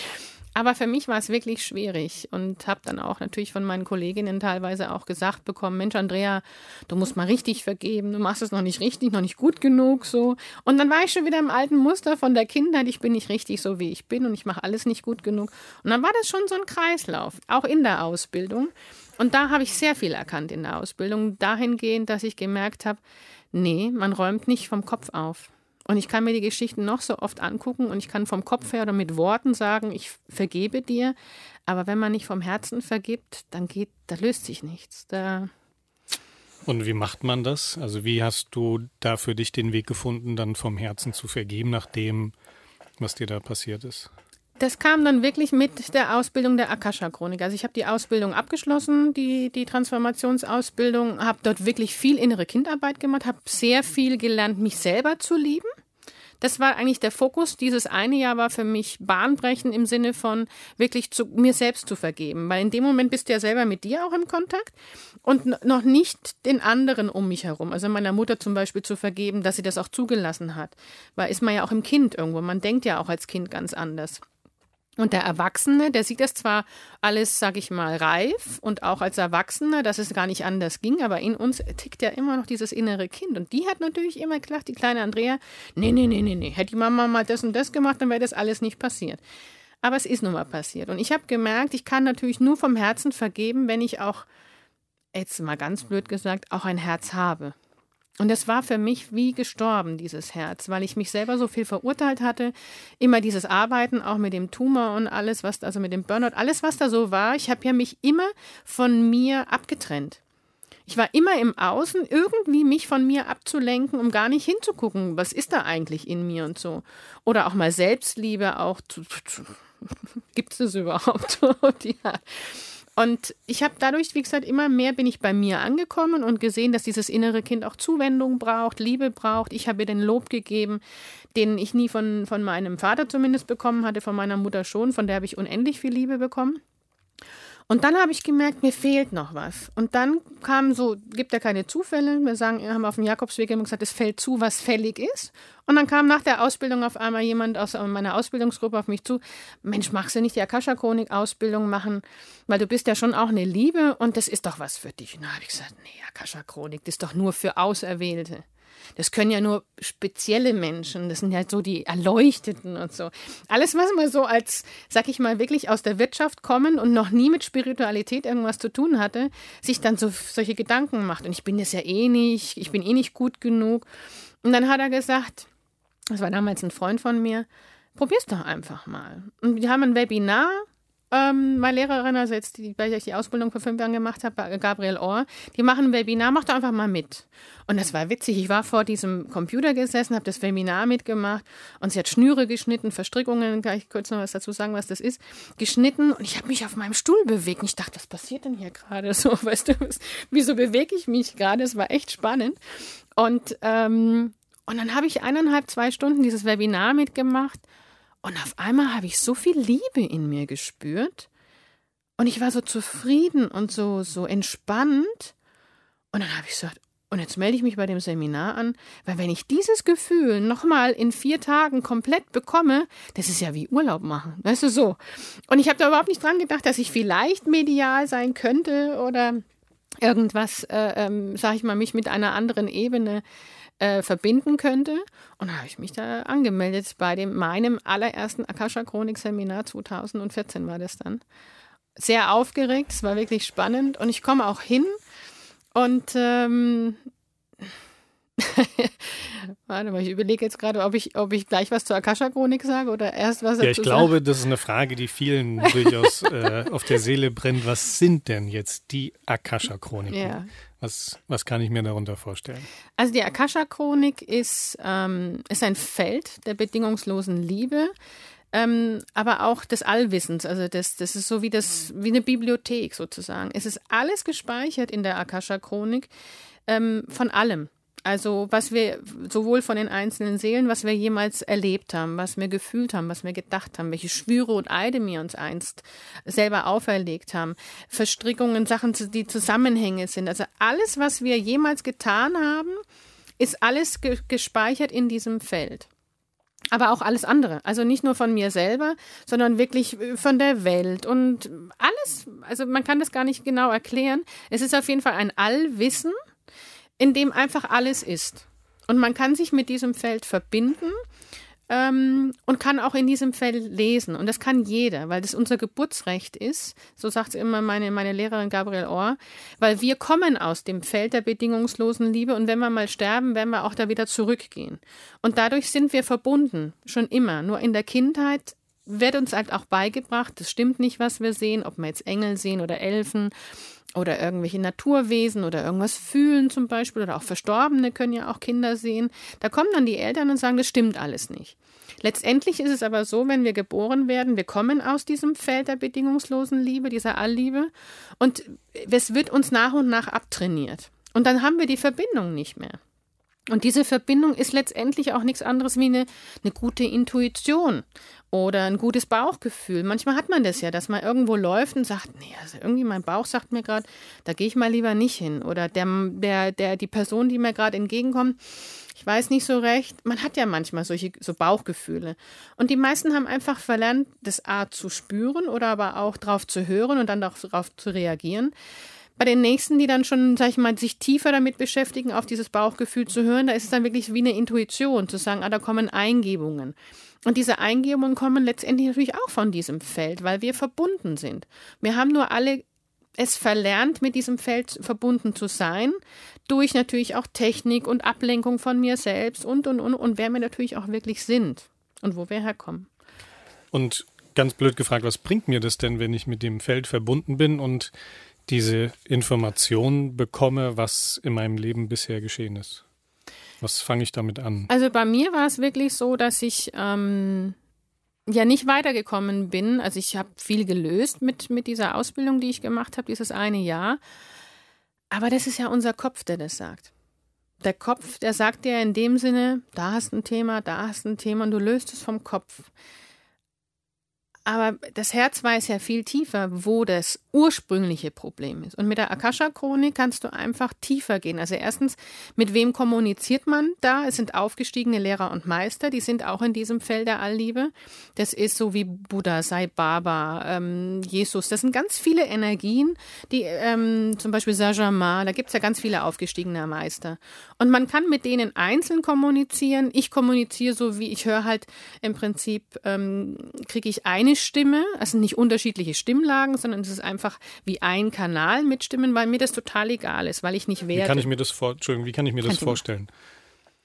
Aber für mich war es wirklich schwierig und habe dann auch natürlich von meinen Kolleginnen teilweise auch gesagt bekommen, Mensch, Andrea, du musst mal richtig vergeben, du machst es noch nicht richtig, noch nicht gut genug so. Und dann war ich schon wieder im alten Muster von der Kindheit, ich bin nicht richtig so, wie ich bin und ich mache alles nicht gut genug. Und dann war das schon so ein Kreislauf, auch in der Ausbildung. Und da habe ich sehr viel erkannt in der Ausbildung, dahingehend, dass ich gemerkt habe, nee, man räumt nicht vom Kopf auf. Und ich kann mir die Geschichten noch so oft angucken und ich kann vom Kopf her oder mit Worten sagen, ich vergebe dir. Aber wenn man nicht vom Herzen vergibt, dann geht, da löst sich nichts. Da, Und wie macht man das? Also wie hast du da für dich den Weg gefunden, dann vom Herzen zu vergeben, nach dem, was dir da passiert ist? Das kam dann wirklich mit der Ausbildung der Akasha-Chronik. Also ich habe die Ausbildung abgeschlossen, die, die Transformationsausbildung, habe dort wirklich viel innere Kindarbeit gemacht, habe sehr viel gelernt, mich selber zu lieben das war eigentlich der Fokus. Dieses eine Jahr war für mich bahnbrechend im Sinne von wirklich zu mir selbst zu vergeben. Weil in dem Moment bist du ja selber mit dir auch im Kontakt und noch nicht den anderen um mich herum. Also meiner Mutter zum Beispiel zu vergeben, dass sie das auch zugelassen hat. Weil ist man ja auch im Kind irgendwo. Man denkt ja auch als Kind ganz anders. Und der Erwachsene, der sieht das zwar alles, sag ich mal, reif und auch als Erwachsener, dass es gar nicht anders ging, aber in uns tickt ja immer noch dieses innere Kind. Und die hat natürlich immer gedacht, die kleine Andrea, nee, nee, nee, nee, nee, hätte die Mama mal das und das gemacht, dann wäre das alles nicht passiert. Aber es ist nun mal passiert. Und ich habe gemerkt, ich kann natürlich nur vom Herzen vergeben, wenn ich auch, jetzt mal ganz blöd gesagt, auch ein Herz habe. Und es war für mich wie gestorben, dieses Herz, weil ich mich selber so viel verurteilt hatte. Immer dieses Arbeiten, auch mit dem Tumor und alles, was, also mit dem Burnout, alles, was da so war. Ich habe ja mich immer von mir abgetrennt. Ich war immer im Außen, irgendwie mich von mir abzulenken, um gar nicht hinzugucken, was ist da eigentlich in mir und so. Oder auch mal Selbstliebe, auch gibt es das überhaupt? ja. Und ich habe dadurch, wie gesagt, immer mehr bin ich bei mir angekommen und gesehen, dass dieses innere Kind auch Zuwendung braucht, Liebe braucht. Ich habe ihr den Lob gegeben, den ich nie von, von meinem Vater zumindest bekommen hatte, von meiner Mutter schon, von der habe ich unendlich viel Liebe bekommen. Und dann habe ich gemerkt, mir fehlt noch was. Und dann kam so, gibt ja keine Zufälle. Wir sagen, wir haben auf dem Jakobsweg immer gesagt, es fällt zu, was fällig ist. Und dann kam nach der Ausbildung auf einmal jemand aus meiner Ausbildungsgruppe auf mich zu. Mensch, magst du nicht die Akasha-Chronik-Ausbildung machen? Weil du bist ja schon auch eine Liebe und das ist doch was für dich. Und dann habe ich gesagt, nee, Akasha-Chronik, das ist doch nur für Auserwählte. Das können ja nur spezielle Menschen, das sind ja so die Erleuchteten und so. Alles, was man so als, sag ich mal, wirklich aus der Wirtschaft kommen und noch nie mit Spiritualität irgendwas zu tun hatte, sich dann so solche Gedanken macht. Und ich bin das ja eh nicht, ich bin eh nicht gut genug. Und dann hat er gesagt, das war damals ein Freund von mir, probier's doch einfach mal. Und wir haben ein Webinar ähm, meine Lehrerin, also jetzt, die, weil ich die Ausbildung vor fünf Jahren gemacht habe, Gabriel Ohr, die machen ein Webinar, mach doch einfach mal mit. Und das war witzig. Ich war vor diesem Computer gesessen, habe das Webinar mitgemacht und sie hat Schnüre geschnitten, Verstrickungen, kann ich kurz noch was dazu sagen, was das ist, geschnitten und ich habe mich auf meinem Stuhl bewegt. Und ich dachte, was passiert denn hier gerade so? Weißt du, wieso bewege ich mich gerade? Es war echt spannend. Und, ähm, und dann habe ich eineinhalb, zwei Stunden dieses Webinar mitgemacht und auf einmal habe ich so viel Liebe in mir gespürt. Und ich war so zufrieden und so, so entspannt. Und dann habe ich gesagt, und jetzt melde ich mich bei dem Seminar an, weil wenn ich dieses Gefühl nochmal in vier Tagen komplett bekomme, das ist ja wie Urlaub machen. Weißt du so? Und ich habe da überhaupt nicht dran gedacht, dass ich vielleicht medial sein könnte oder irgendwas, äh, ähm, sag ich mal, mich mit einer anderen Ebene äh, verbinden könnte. Und da habe ich mich da angemeldet bei dem, meinem allerersten Akasha-Chronik-Seminar 2014 war das dann. Sehr aufgeregt, es war wirklich spannend und ich komme auch hin und ähm, Warte mal, ich überlege jetzt gerade, ob ich, ob ich gleich was zur Akasha-Chronik sage oder erst was Ja, ich glaube, das ist eine Frage, die vielen durchaus äh, auf der Seele brennt. Was sind denn jetzt die Akasha-Chroniken? Ja. Was, was kann ich mir darunter vorstellen? Also die Akasha-Chronik ist, ähm, ist ein Feld der bedingungslosen Liebe. Ähm, aber auch des Allwissens. Also das, das ist so wie das, wie eine Bibliothek sozusagen. Es ist alles gespeichert in der Akasha-Chronik ähm, von allem. Also was wir sowohl von den einzelnen Seelen, was wir jemals erlebt haben, was wir gefühlt haben, was wir gedacht haben, welche Schwüre und Eide mir uns einst selber auferlegt haben, Verstrickungen, Sachen, die Zusammenhänge sind. Also alles, was wir jemals getan haben, ist alles ge gespeichert in diesem Feld. Aber auch alles andere. Also nicht nur von mir selber, sondern wirklich äh, von der Welt und alles. Also man kann das gar nicht genau erklären. Es ist auf jeden Fall ein Allwissen in dem einfach alles ist. Und man kann sich mit diesem Feld verbinden ähm, und kann auch in diesem Feld lesen. Und das kann jeder, weil das unser Geburtsrecht ist. So sagt es immer meine, meine Lehrerin Gabriel Ohr. Weil wir kommen aus dem Feld der bedingungslosen Liebe und wenn wir mal sterben, werden wir auch da wieder zurückgehen. Und dadurch sind wir verbunden, schon immer. Nur in der Kindheit wird uns halt auch beigebracht, das stimmt nicht, was wir sehen, ob wir jetzt Engel sehen oder Elfen oder irgendwelche Naturwesen oder irgendwas fühlen zum Beispiel oder auch Verstorbene können ja auch Kinder sehen. Da kommen dann die Eltern und sagen, das stimmt alles nicht. Letztendlich ist es aber so, wenn wir geboren werden, wir kommen aus diesem Feld der bedingungslosen Liebe, dieser Allliebe und es wird uns nach und nach abtrainiert. Und dann haben wir die Verbindung nicht mehr. Und diese Verbindung ist letztendlich auch nichts anderes wie eine, eine gute Intuition oder ein gutes Bauchgefühl. Manchmal hat man das ja, dass man irgendwo läuft und sagt, nee, also irgendwie mein Bauch sagt mir gerade, da gehe ich mal lieber nicht hin. Oder der, der, der, die Person, die mir gerade entgegenkommt, ich weiß nicht so recht. Man hat ja manchmal solche so Bauchgefühle. Und die meisten haben einfach verlernt, das A zu spüren oder aber auch drauf zu hören und dann darauf zu reagieren. Bei den nächsten, die dann schon, sag ich mal, sich tiefer damit beschäftigen, auf dieses Bauchgefühl zu hören, da ist es dann wirklich wie eine Intuition, zu sagen, ah, da kommen Eingebungen. Und diese Eingebungen kommen letztendlich natürlich auch von diesem Feld, weil wir verbunden sind. Wir haben nur alle es verlernt, mit diesem Feld verbunden zu sein, durch natürlich auch Technik und Ablenkung von mir selbst und, und, und, und wer wir natürlich auch wirklich sind und wo wir herkommen. Und ganz blöd gefragt, was bringt mir das denn, wenn ich mit dem Feld verbunden bin und diese Information bekomme, was in meinem Leben bisher geschehen ist? Was fange ich damit an? Also bei mir war es wirklich so, dass ich ähm, ja nicht weitergekommen bin. Also ich habe viel gelöst mit, mit dieser Ausbildung, die ich gemacht habe, dieses eine Jahr. Aber das ist ja unser Kopf, der das sagt. Der Kopf, der sagt dir in dem Sinne, da hast ein Thema, da hast ein Thema und du löst es vom Kopf. Aber das Herz weiß ja viel tiefer, wo das ursprüngliche Problem ist. Und mit der Akasha-Chronik kannst du einfach tiefer gehen. Also erstens, mit wem kommuniziert man da? Es sind aufgestiegene Lehrer und Meister, die sind auch in diesem Feld der Allliebe. Das ist so wie Buddha, Sai Baba, ähm, Jesus. Das sind ganz viele Energien, die ähm, zum Beispiel Sajama, da gibt's ja ganz viele aufgestiegene Meister. Und man kann mit denen einzeln kommunizieren. Ich kommuniziere so, wie ich höre halt im Prinzip, ähm, kriege ich eine eine Stimme, also nicht unterschiedliche Stimmlagen, sondern es ist einfach wie ein Kanal mit Stimmen, weil mir das total egal ist, weil ich nicht werde. Wie kann ich mir das vor, Entschuldigung, wie kann ich mir das vorstellen?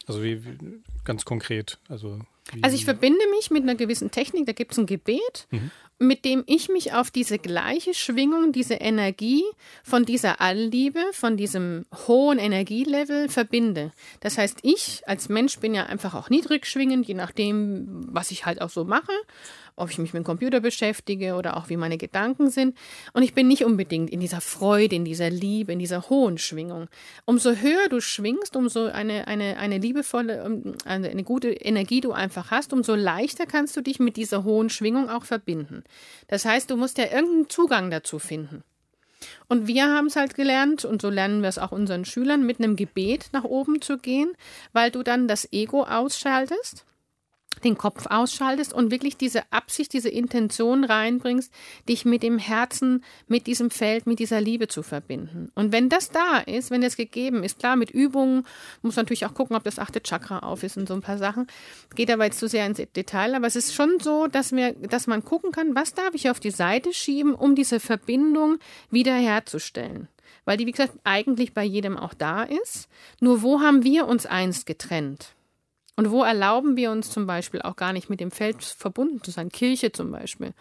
Also wie, wie, ganz konkret, also also ich verbinde mich mit einer gewissen Technik, da gibt es ein Gebet, mhm. mit dem ich mich auf diese gleiche Schwingung, diese Energie von dieser Allliebe, von diesem hohen Energielevel verbinde. Das heißt, ich als Mensch bin ja einfach auch niedrig schwingend, je nachdem, was ich halt auch so mache ob ich mich mit dem Computer beschäftige oder auch wie meine Gedanken sind. Und ich bin nicht unbedingt in dieser Freude, in dieser Liebe, in dieser hohen Schwingung. Umso höher du schwingst, umso eine, eine, eine liebevolle, eine, eine gute Energie du einfach hast, umso leichter kannst du dich mit dieser hohen Schwingung auch verbinden. Das heißt, du musst ja irgendeinen Zugang dazu finden. Und wir haben es halt gelernt, und so lernen wir es auch unseren Schülern, mit einem Gebet nach oben zu gehen, weil du dann das Ego ausschaltest den Kopf ausschaltest und wirklich diese Absicht, diese Intention reinbringst, dich mit dem Herzen, mit diesem Feld, mit dieser Liebe zu verbinden. Und wenn das da ist, wenn das gegeben ist, klar, mit Übungen, muss natürlich auch gucken, ob das achte Chakra auf ist und so ein paar Sachen. Geht aber jetzt zu sehr ins Detail, aber es ist schon so, dass wir, dass man gucken kann, was darf ich auf die Seite schieben, um diese Verbindung wiederherzustellen weil die, wie gesagt, eigentlich bei jedem auch da ist. Nur wo haben wir uns einst getrennt? Und wo erlauben wir uns zum Beispiel auch gar nicht mit dem Feld verbunden zu sein? Kirche zum Beispiel.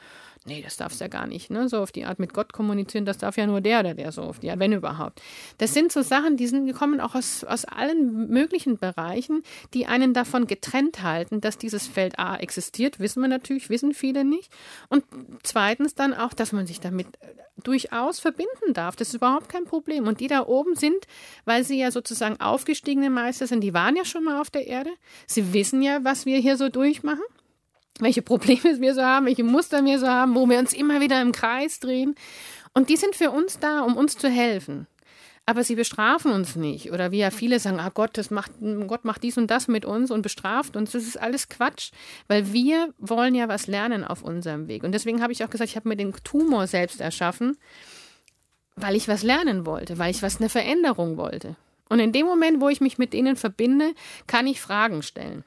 Nee, das darf es ja gar nicht, ne? So auf die Art mit Gott kommunizieren, das darf ja nur der oder der so auf die Art, wenn überhaupt. Das sind so Sachen, die sind gekommen auch aus, aus allen möglichen Bereichen, die einen davon getrennt halten, dass dieses Feld A existiert, wissen wir natürlich, wissen viele nicht. Und zweitens dann auch, dass man sich damit durchaus verbinden darf. Das ist überhaupt kein Problem. Und die da oben sind, weil sie ja sozusagen aufgestiegene Meister sind, die waren ja schon mal auf der Erde. Sie wissen ja, was wir hier so durchmachen, welche Probleme wir so haben, welche Muster wir so haben, wo wir uns immer wieder im Kreis drehen. Und die sind für uns da, um uns zu helfen aber sie bestrafen uns nicht. Oder wie ja viele sagen, ah Gott, das macht, Gott macht dies und das mit uns und bestraft uns. Das ist alles Quatsch, weil wir wollen ja was lernen auf unserem Weg. Und deswegen habe ich auch gesagt, ich habe mir den Tumor selbst erschaffen, weil ich was lernen wollte, weil ich was eine Veränderung wollte. Und in dem Moment, wo ich mich mit ihnen verbinde, kann ich Fragen stellen.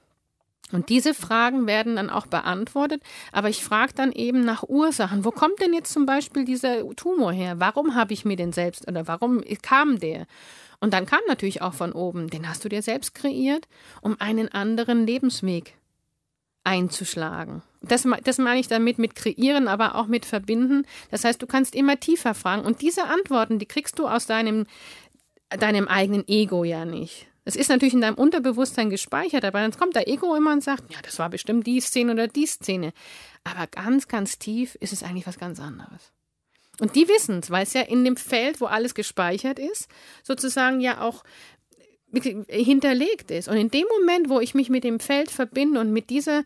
Und diese Fragen werden dann auch beantwortet, aber ich frage dann eben nach Ursachen. Wo kommt denn jetzt zum Beispiel dieser Tumor her? Warum habe ich mir den selbst oder warum kam der? Und dann kam natürlich auch von oben, den hast du dir selbst kreiert, um einen anderen Lebensweg einzuschlagen. Das, das meine ich damit mit kreieren, aber auch mit verbinden. Das heißt, du kannst immer tiefer fragen. Und diese Antworten, die kriegst du aus deinem, deinem eigenen Ego ja nicht. Es ist natürlich in deinem Unterbewusstsein gespeichert, aber dann kommt der Ego immer und sagt, ja, das war bestimmt die Szene oder die Szene. Aber ganz, ganz tief ist es eigentlich was ganz anderes. Und die wissen es, weil es ja in dem Feld, wo alles gespeichert ist, sozusagen ja auch hinterlegt ist. Und in dem Moment, wo ich mich mit dem Feld verbinde und mit dieser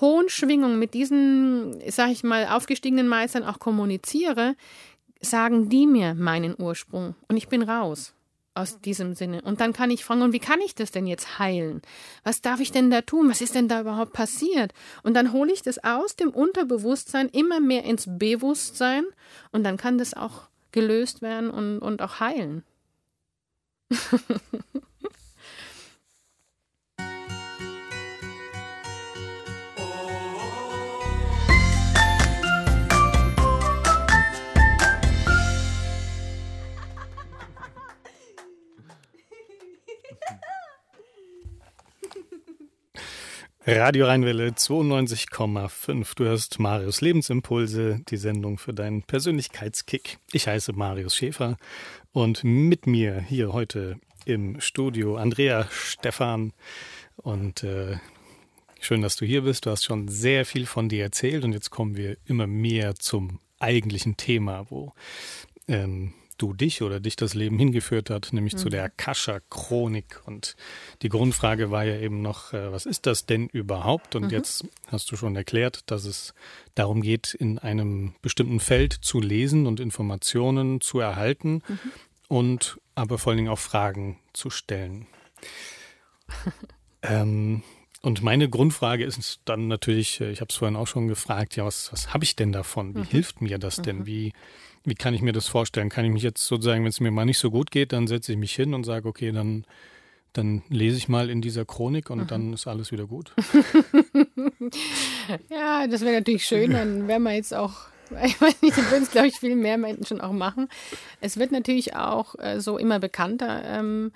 hohen Schwingung, mit diesen, sag ich mal, aufgestiegenen Meistern auch kommuniziere, sagen die mir meinen Ursprung. Und ich bin raus aus diesem Sinne. Und dann kann ich fragen, und wie kann ich das denn jetzt heilen? Was darf ich denn da tun? Was ist denn da überhaupt passiert? Und dann hole ich das aus dem Unterbewusstsein immer mehr ins Bewusstsein und dann kann das auch gelöst werden und, und auch heilen. Radio Rheinwelle 92,5. Du hörst Marius Lebensimpulse, die Sendung für deinen Persönlichkeitskick. Ich heiße Marius Schäfer und mit mir hier heute im Studio Andrea Stefan. Und äh, schön, dass du hier bist. Du hast schon sehr viel von dir erzählt und jetzt kommen wir immer mehr zum eigentlichen Thema, wo ähm, du dich oder dich das Leben hingeführt hat, nämlich mhm. zu der Akasha-Chronik. Und die Grundfrage war ja eben noch, äh, was ist das denn überhaupt? Und mhm. jetzt hast du schon erklärt, dass es darum geht, in einem bestimmten Feld zu lesen und Informationen zu erhalten mhm. und aber vor allen Dingen auch Fragen zu stellen. ähm, und meine Grundfrage ist dann natürlich, äh, ich habe es vorhin auch schon gefragt, ja, was, was habe ich denn davon? Wie mhm. hilft mir das denn? Mhm. Wie, wie kann ich mir das vorstellen? Kann ich mich jetzt sozusagen, wenn es mir mal nicht so gut geht, dann setze ich mich hin und sage, okay, dann, dann lese ich mal in dieser Chronik und mhm. dann ist alles wieder gut. ja, das wäre natürlich schön, dann wäre man jetzt auch ich weiß nicht, das würden es, glaube ich, viel mehr Menschen auch machen. Es wird natürlich auch äh, so immer bekannter. Ähm,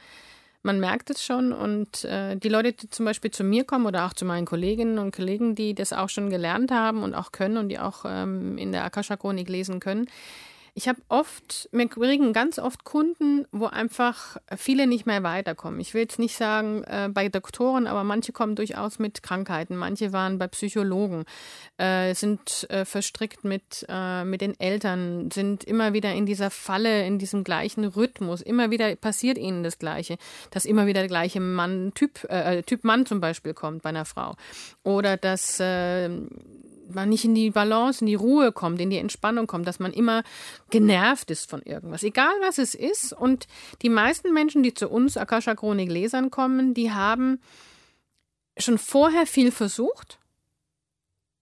man merkt es schon. Und äh, die Leute, die zum Beispiel zu mir kommen oder auch zu meinen Kolleginnen und Kollegen, die das auch schon gelernt haben und auch können und die auch ähm, in der Akasha-Chronik lesen können, ich habe oft, wir kriegen ganz oft Kunden, wo einfach viele nicht mehr weiterkommen. Ich will jetzt nicht sagen äh, bei Doktoren, aber manche kommen durchaus mit Krankheiten. Manche waren bei Psychologen, äh, sind äh, verstrickt mit, äh, mit den Eltern, sind immer wieder in dieser Falle, in diesem gleichen Rhythmus. Immer wieder passiert ihnen das Gleiche, dass immer wieder der gleiche Mann, Typ, äh, Typ Mann zum Beispiel kommt bei einer Frau. Oder dass äh, man nicht in die Balance, in die Ruhe kommt, in die Entspannung kommt, dass man immer genervt ist von irgendwas, egal was es ist. Und die meisten Menschen, die zu uns Akasha Chronik Lesern kommen, die haben schon vorher viel versucht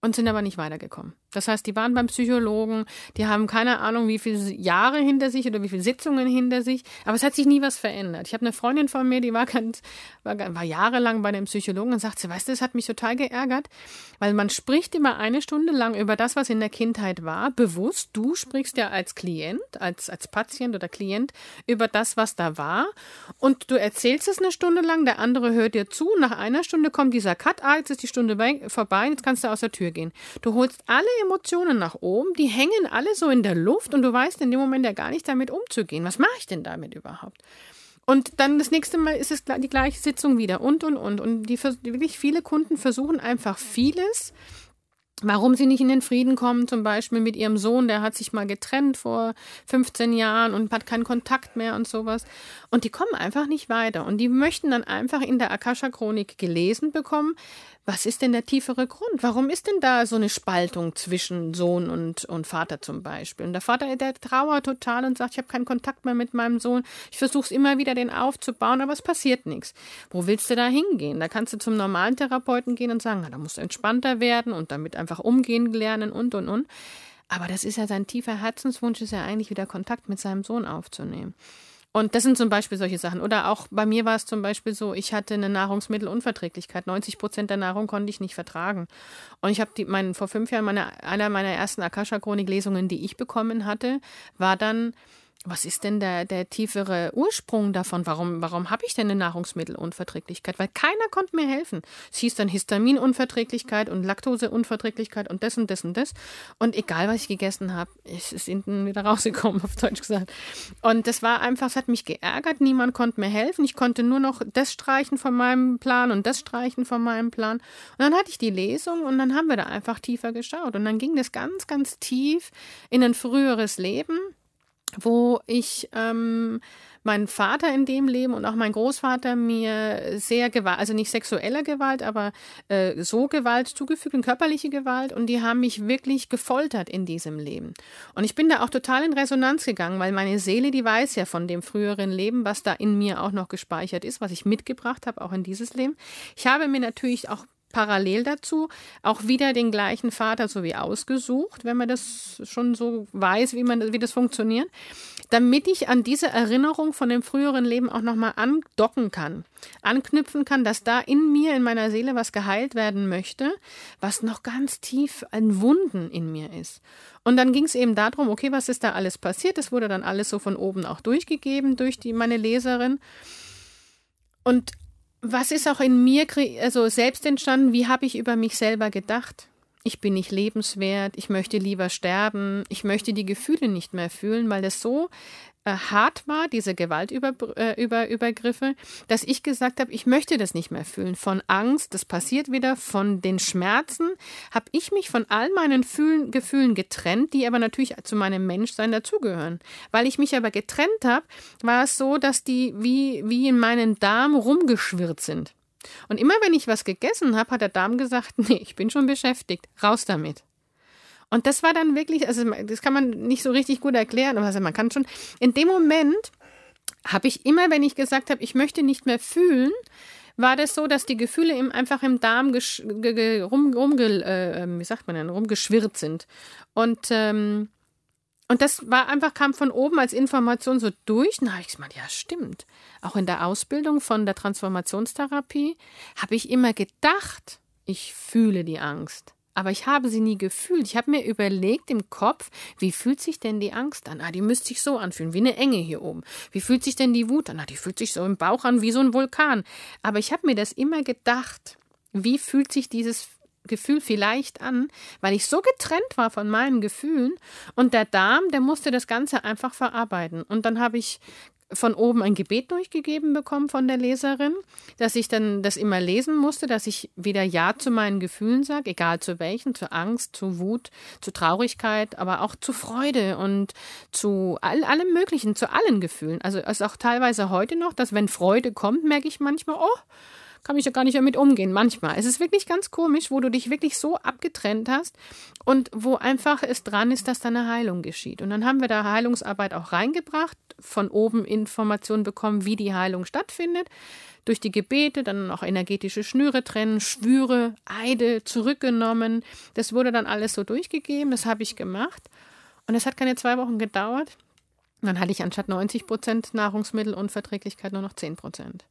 und sind aber nicht weitergekommen. Das heißt, die waren beim Psychologen, die haben keine Ahnung, wie viele Jahre hinter sich oder wie viele Sitzungen hinter sich, aber es hat sich nie was verändert. Ich habe eine Freundin von mir, die war ganz, war, war jahrelang bei dem Psychologen und sagt sie, weißt du, das hat mich total geärgert, weil man spricht immer eine Stunde lang über das, was in der Kindheit war, bewusst. Du sprichst ja als Klient, als, als Patient oder Klient über das, was da war und du erzählst es eine Stunde lang, der andere hört dir zu, nach einer Stunde kommt dieser Cut, ah, jetzt ist die Stunde vorbei, jetzt kannst du aus der Tür gehen. Du holst alle Emotionen nach oben, die hängen alle so in der Luft und du weißt in dem Moment ja gar nicht damit umzugehen. Was mache ich denn damit überhaupt? Und dann das nächste Mal ist es die gleiche Sitzung wieder und und und. Und die wirklich viele Kunden versuchen einfach vieles warum sie nicht in den Frieden kommen, zum Beispiel mit ihrem Sohn, der hat sich mal getrennt vor 15 Jahren und hat keinen Kontakt mehr und sowas. Und die kommen einfach nicht weiter. Und die möchten dann einfach in der Akasha-Chronik gelesen bekommen, was ist denn der tiefere Grund? Warum ist denn da so eine Spaltung zwischen Sohn und, und Vater zum Beispiel? Und der Vater, der trauert total und sagt, ich habe keinen Kontakt mehr mit meinem Sohn. Ich versuche es immer wieder, den aufzubauen, aber es passiert nichts. Wo willst du da hingehen? Da kannst du zum normalen Therapeuten gehen und sagen, na, da musst du entspannter werden und damit einfach umgehen lernen und, und, und. Aber das ist ja sein tiefer Herzenswunsch, ist ja eigentlich wieder Kontakt mit seinem Sohn aufzunehmen. Und das sind zum Beispiel solche Sachen. Oder auch bei mir war es zum Beispiel so, ich hatte eine Nahrungsmittelunverträglichkeit. 90 Prozent der Nahrung konnte ich nicht vertragen. Und ich habe mein, vor fünf Jahren meine, einer meiner ersten Akasha-Chronik-Lesungen, die ich bekommen hatte, war dann was ist denn der, der tiefere Ursprung davon? Warum, warum habe ich denn eine Nahrungsmittelunverträglichkeit? Weil keiner konnte mir helfen. Es hieß dann Histaminunverträglichkeit und Laktoseunverträglichkeit und das und das und das. Und egal, was ich gegessen habe, es ist hinten wieder rausgekommen, auf Deutsch gesagt. Und das war einfach, es hat mich geärgert. Niemand konnte mir helfen. Ich konnte nur noch das streichen von meinem Plan und das streichen von meinem Plan. Und dann hatte ich die Lesung und dann haben wir da einfach tiefer geschaut. Und dann ging das ganz, ganz tief in ein früheres Leben wo ich ähm, mein Vater in dem Leben und auch mein Großvater mir sehr Gewalt, also nicht sexueller Gewalt, aber äh, so Gewalt zugefügt, und körperliche Gewalt und die haben mich wirklich gefoltert in diesem Leben. Und ich bin da auch total in Resonanz gegangen, weil meine Seele, die weiß ja von dem früheren Leben, was da in mir auch noch gespeichert ist, was ich mitgebracht habe, auch in dieses Leben. Ich habe mir natürlich auch parallel dazu auch wieder den gleichen Vater so wie ausgesucht, wenn man das schon so weiß, wie man wie das funktioniert, damit ich an diese Erinnerung von dem früheren Leben auch nochmal andocken kann, anknüpfen kann, dass da in mir, in meiner Seele was geheilt werden möchte, was noch ganz tief ein Wunden in mir ist. Und dann ging es eben darum, okay, was ist da alles passiert? Es wurde dann alles so von oben auch durchgegeben durch die meine Leserin. Und was ist auch in mir also selbst entstanden? Wie habe ich über mich selber gedacht? Ich bin nicht lebenswert, ich möchte lieber sterben, ich möchte die Gefühle nicht mehr fühlen, weil das so äh, hart war, diese Gewaltübergriffe, äh, dass ich gesagt habe, ich möchte das nicht mehr fühlen. Von Angst, das passiert wieder, von den Schmerzen, habe ich mich von all meinen Fühlen, Gefühlen getrennt, die aber natürlich zu meinem Menschsein dazugehören. Weil ich mich aber getrennt habe, war es so, dass die wie, wie in meinen Darm rumgeschwirrt sind. Und immer wenn ich was gegessen habe, hat der Darm gesagt, nee, ich bin schon beschäftigt, raus damit. Und das war dann wirklich, also das kann man nicht so richtig gut erklären, aber also man kann schon, in dem Moment habe ich immer, wenn ich gesagt habe, ich möchte nicht mehr fühlen, war das so, dass die Gefühle im, einfach im Darm rum, rum, äh, ähm, wie sagt man denn, rumgeschwirrt sind. Und, ähm, und das war einfach, kam von oben als Information so durch. Na, habe ich gesagt, ja, stimmt. Auch in der Ausbildung von der Transformationstherapie habe ich immer gedacht, ich fühle die Angst aber ich habe sie nie gefühlt. Ich habe mir überlegt im Kopf, wie fühlt sich denn die Angst an? Ah, die müsste sich so anfühlen, wie eine Enge hier oben. Wie fühlt sich denn die Wut an? Ah, die fühlt sich so im Bauch an, wie so ein Vulkan. Aber ich habe mir das immer gedacht. Wie fühlt sich dieses Gefühl vielleicht an, weil ich so getrennt war von meinen Gefühlen und der Darm, der musste das Ganze einfach verarbeiten. Und dann habe ich von oben ein Gebet durchgegeben bekommen von der Leserin, dass ich dann das immer lesen musste, dass ich wieder Ja zu meinen Gefühlen sage, egal zu welchen, zu Angst, zu Wut, zu Traurigkeit, aber auch zu Freude und zu all, allem Möglichen, zu allen Gefühlen. Also es ist auch teilweise heute noch, dass wenn Freude kommt, merke ich manchmal, oh, kann ich ja gar nicht damit umgehen. Manchmal. Es ist wirklich ganz komisch, wo du dich wirklich so abgetrennt hast und wo einfach es dran ist, dass da eine Heilung geschieht. Und dann haben wir da Heilungsarbeit auch reingebracht, von oben Informationen bekommen, wie die Heilung stattfindet. Durch die Gebete, dann auch energetische Schnüre trennen, Schwüre, Eide zurückgenommen. Das wurde dann alles so durchgegeben. Das habe ich gemacht. Und es hat keine zwei Wochen gedauert. Dann hatte ich anstatt 90 Prozent Nahrungsmittelunverträglichkeit nur noch 10 Prozent.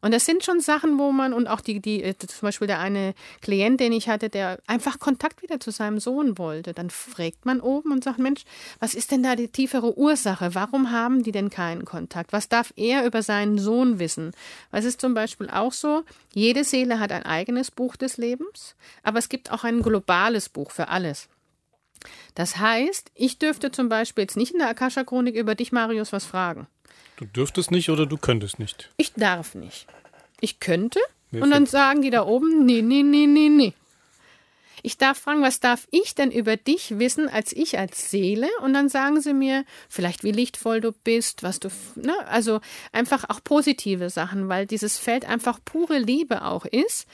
Und das sind schon Sachen, wo man, und auch die, die, äh, zum Beispiel der eine Klient, den ich hatte, der einfach Kontakt wieder zu seinem Sohn wollte. Dann fragt man oben und sagt, Mensch, was ist denn da die tiefere Ursache? Warum haben die denn keinen Kontakt? Was darf er über seinen Sohn wissen? Was ist zum Beispiel auch so, jede Seele hat ein eigenes Buch des Lebens, aber es gibt auch ein globales Buch für alles. Das heißt, ich dürfte zum Beispiel jetzt nicht in der Akasha-Chronik über dich, Marius, was fragen. Du dürftest nicht oder du könntest nicht? Ich darf nicht. Ich könnte Wie und dann sagen die da oben, nee, nee, nee, nee, nee. Ich darf fragen, was darf ich denn über dich wissen als ich als Seele? Und dann sagen sie mir vielleicht, wie lichtvoll du bist, was du, ne, also einfach auch positive Sachen, weil dieses Feld einfach pure Liebe auch ist.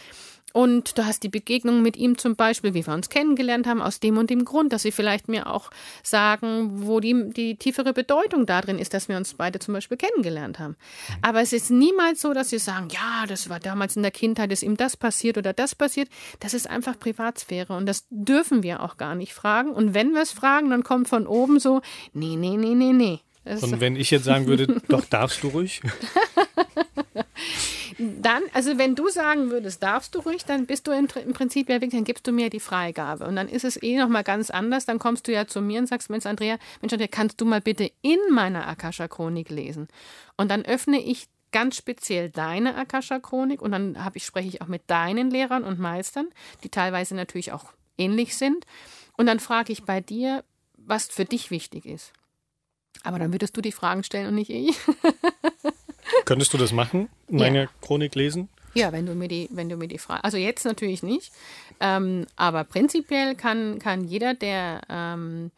Und du hast die Begegnung mit ihm zum Beispiel, wie wir uns kennengelernt haben, aus dem und dem Grund, dass sie vielleicht mir auch sagen, wo die, die tiefere Bedeutung darin ist, dass wir uns beide zum Beispiel kennengelernt haben. Aber es ist niemals so, dass sie sagen, ja, das war damals in der Kindheit, ist ihm das passiert oder das passiert. Das ist einfach Privatsphäre und das dürfen wir auch gar nicht fragen. Und wenn wir es fragen, dann kommt von oben so, nee, nee, nee, nee, nee. und wenn ich jetzt sagen würde, doch darfst du ruhig? Dann, also wenn du sagen würdest, darfst du ruhig, dann bist du im, im Prinzip ja wirklich, dann gibst du mir die Freigabe. Und dann ist es eh nochmal ganz anders. Dann kommst du ja zu mir und sagst, Mensch, Andrea, Mensch, Andrea, kannst du mal bitte in meiner Akasha-Chronik lesen? Und dann öffne ich ganz speziell deine Akasha-Chronik und dann ich, spreche ich auch mit deinen Lehrern und Meistern, die teilweise natürlich auch ähnlich sind. Und dann frage ich bei dir, was für dich wichtig ist. Aber dann würdest du die Fragen stellen und nicht ich. Könntest du das machen, meine ja. Chronik lesen? Ja, wenn du mir die, wenn du mir die Frage, also jetzt natürlich nicht, ähm, aber prinzipiell kann, kann jeder, der, ähm,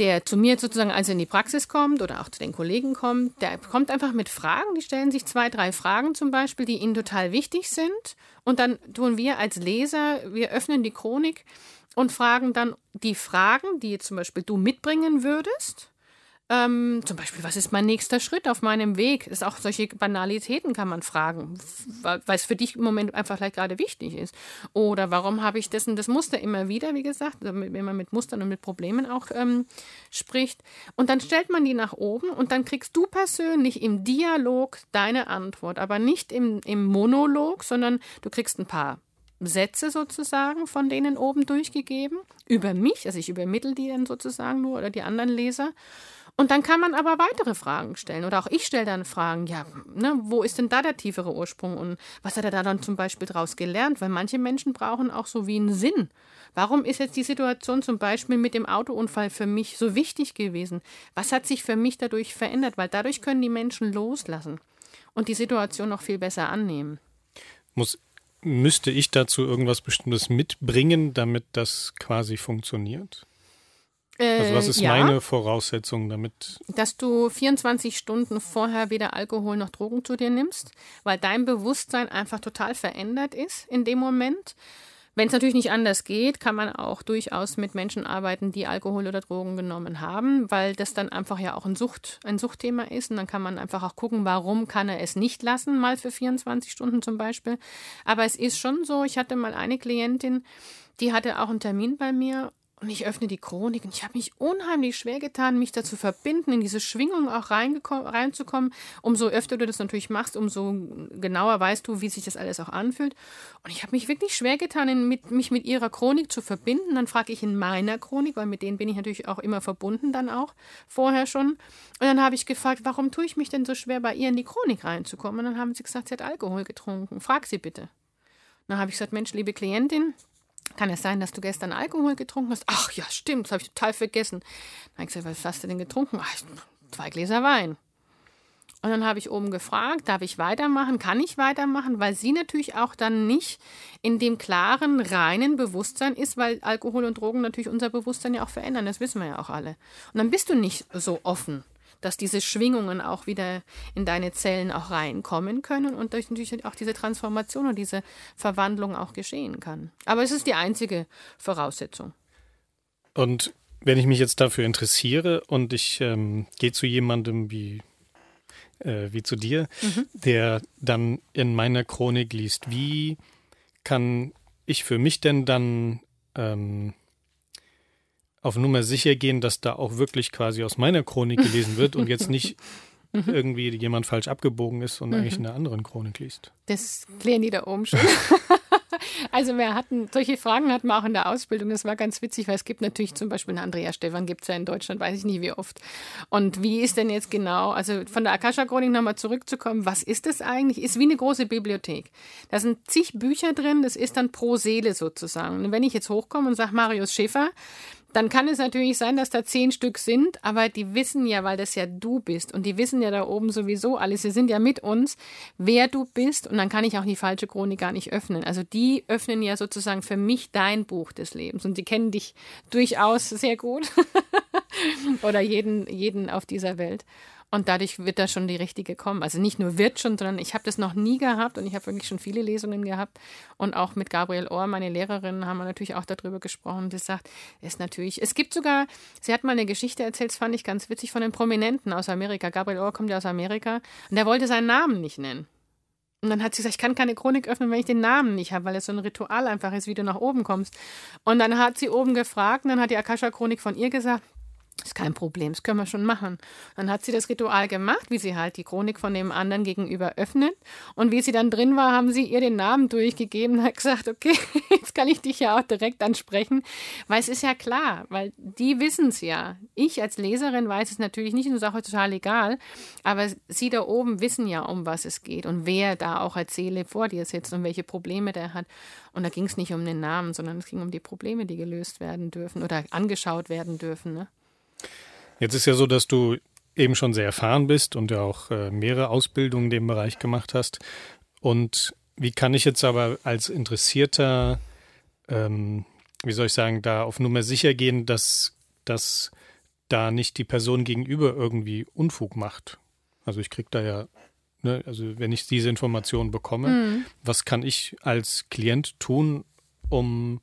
der zu mir sozusagen also in die Praxis kommt oder auch zu den Kollegen kommt, der kommt einfach mit Fragen, die stellen sich zwei, drei Fragen zum Beispiel, die ihnen total wichtig sind und dann tun wir als Leser, wir öffnen die Chronik und fragen dann die Fragen, die zum Beispiel du mitbringen würdest ähm, zum Beispiel, was ist mein nächster Schritt auf meinem Weg? Ist auch solche Banalitäten kann man fragen, weil es für dich im Moment einfach vielleicht gerade wichtig ist. Oder warum habe ich das und das Muster immer wieder, wie gesagt, wenn man mit Mustern und mit Problemen auch ähm, spricht. Und dann stellt man die nach oben und dann kriegst du persönlich im Dialog deine Antwort, aber nicht im, im Monolog, sondern du kriegst ein paar Sätze sozusagen von denen oben durchgegeben über mich, also ich übermittel die dann sozusagen nur oder die anderen Leser. Und dann kann man aber weitere Fragen stellen. Oder auch ich stelle dann Fragen, ja, ne, wo ist denn da der tiefere Ursprung und was hat er da dann zum Beispiel daraus gelernt? Weil manche Menschen brauchen auch so wie einen Sinn. Warum ist jetzt die Situation zum Beispiel mit dem Autounfall für mich so wichtig gewesen? Was hat sich für mich dadurch verändert? Weil dadurch können die Menschen loslassen und die Situation noch viel besser annehmen. Muss, müsste ich dazu irgendwas Bestimmtes mitbringen, damit das quasi funktioniert? Also was ist Äh, ja. meine Voraussetzung damit? dass du 24 Stunden vorher weder Alkohol noch Drogen zu dir nimmst, weil dein Bewusstsein einfach total verändert ist in dem Moment. Wenn es natürlich nicht anders geht, kann man auch durchaus mit Menschen arbeiten, die Alkohol oder Drogen genommen haben, weil das dann einfach ja auch ein, Sucht, ein Suchtthema ist. Und dann kann man einfach auch gucken, warum kann er es nicht lassen, mal für 24 Stunden zum Beispiel. Aber es ist schon so, ich hatte mal eine Klientin, die hatte auch einen Termin bei mir und ich öffne die Chronik und ich habe mich unheimlich schwer getan, mich dazu verbinden, in diese Schwingung auch reinzukommen. Umso öfter du das natürlich machst, umso genauer weißt du, wie sich das alles auch anfühlt. Und ich habe mich wirklich schwer getan, in, mit, mich mit ihrer Chronik zu verbinden. Dann frage ich in meiner Chronik, weil mit denen bin ich natürlich auch immer verbunden dann auch, vorher schon. Und dann habe ich gefragt, warum tue ich mich denn so schwer, bei ihr in die Chronik reinzukommen? Und dann haben sie gesagt, sie hat Alkohol getrunken. Frag sie bitte. Dann habe ich gesagt, Mensch, liebe Klientin, kann es sein, dass du gestern Alkohol getrunken hast? Ach ja, stimmt, das habe ich total vergessen. Dann habe ich gesagt, was hast du denn getrunken? Ach, zwei Gläser Wein. Und dann habe ich oben gefragt, darf ich weitermachen? Kann ich weitermachen? Weil sie natürlich auch dann nicht in dem klaren, reinen Bewusstsein ist, weil Alkohol und Drogen natürlich unser Bewusstsein ja auch verändern. Das wissen wir ja auch alle. Und dann bist du nicht so offen, dass diese Schwingungen auch wieder in deine Zellen auch reinkommen können und durch natürlich auch diese Transformation und diese Verwandlung auch geschehen kann. Aber es ist die einzige Voraussetzung. Und wenn ich mich jetzt dafür interessiere und ich ähm, gehe zu jemandem wie, äh, wie zu dir, der dann in meiner Chronik liest, wie kann ich für mich denn dann ähm, auf Nummer sicher gehen, dass da auch wirklich quasi aus meiner Chronik gelesen wird und jetzt nicht irgendwie jemand falsch abgebogen ist und eigentlich in einer anderen Chronik liest. Das klären die da oben schon. Also wir hatten, solche Fragen hatten wir auch in der Ausbildung. Das war ganz witzig, weil es gibt natürlich zum Beispiel einen Andrea Stefan, gibt es ja in Deutschland, weiß ich nicht wie oft. Und wie ist denn jetzt genau, also von der Akasha-Chronik nochmal zurückzukommen, was ist das eigentlich? Ist wie eine große Bibliothek. Da sind zig Bücher drin, das ist dann pro Seele sozusagen. Und wenn ich jetzt hochkomme und sage Marius Schäfer, dann kann es natürlich sein, dass da zehn Stück sind, aber die wissen ja, weil das ja du bist. Und die wissen ja da oben sowieso alles, sie sind ja mit uns, wer du bist. Und dann kann ich auch die falsche Chronik gar nicht öffnen. Also die öffnen ja sozusagen für mich dein Buch des Lebens. Und die kennen dich durchaus sehr gut. Oder jeden, jeden auf dieser Welt. Und dadurch wird da schon die richtige kommen. Also nicht nur wird schon, sondern ich habe das noch nie gehabt und ich habe wirklich schon viele Lesungen gehabt. Und auch mit Gabriel Ohr, meine Lehrerin, haben wir natürlich auch darüber gesprochen. Die sagt, ist natürlich, es gibt sogar, sie hat mal eine Geschichte erzählt, das fand ich ganz witzig, von einem Prominenten aus Amerika. Gabriel Ohr kommt ja aus Amerika und der wollte seinen Namen nicht nennen. Und dann hat sie gesagt, ich kann keine Chronik öffnen, wenn ich den Namen nicht habe, weil es so ein Ritual einfach ist, wie du nach oben kommst. Und dann hat sie oben gefragt und dann hat die Akasha-Chronik von ihr gesagt, ist kein Problem, das können wir schon machen. Dann hat sie das Ritual gemacht, wie sie halt die Chronik von dem anderen gegenüber öffnet. Und wie sie dann drin war, haben sie ihr den Namen durchgegeben und hat gesagt, okay, jetzt kann ich dich ja auch direkt ansprechen. Weil es ist ja klar, weil die wissen es ja. Ich als Leserin weiß es natürlich nicht und ist total egal. Aber sie da oben wissen ja, um was es geht und wer da auch als Seele vor dir sitzt und welche Probleme der hat. Und da ging es nicht um den Namen, sondern es ging um die Probleme, die gelöst werden dürfen oder angeschaut werden dürfen. Ne? Jetzt ist ja so, dass du eben schon sehr erfahren bist und ja auch äh, mehrere Ausbildungen in dem Bereich gemacht hast. Und wie kann ich jetzt aber als Interessierter, ähm, wie soll ich sagen, da auf Nummer sicher gehen, dass, dass da nicht die Person gegenüber irgendwie Unfug macht? Also ich kriege da ja, ne, also wenn ich diese Informationen bekomme, mhm. was kann ich als Klient tun, um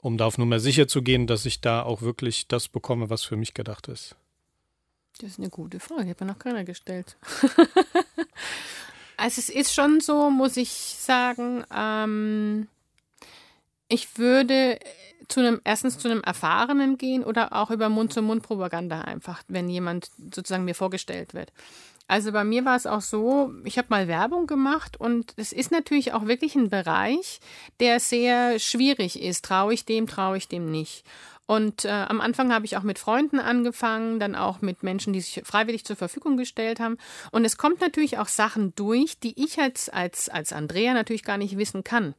um da auf Nummer sicher zu gehen, dass ich da auch wirklich das bekomme, was für mich gedacht ist? Das ist eine gute Frage, die hat mir noch keiner gestellt. also es ist schon so, muss ich sagen, ähm, ich würde zu einem, erstens zu einem Erfahrenen gehen oder auch über Mund-zu-Mund-Propaganda einfach, wenn jemand sozusagen mir vorgestellt wird. Also bei mir war es auch so, ich habe mal Werbung gemacht und es ist natürlich auch wirklich ein Bereich, der sehr schwierig ist. Traue ich dem, traue ich dem nicht. Und äh, am Anfang habe ich auch mit Freunden angefangen, dann auch mit Menschen, die sich freiwillig zur Verfügung gestellt haben. Und es kommt natürlich auch Sachen durch, die ich als, als, als Andrea natürlich gar nicht wissen kann.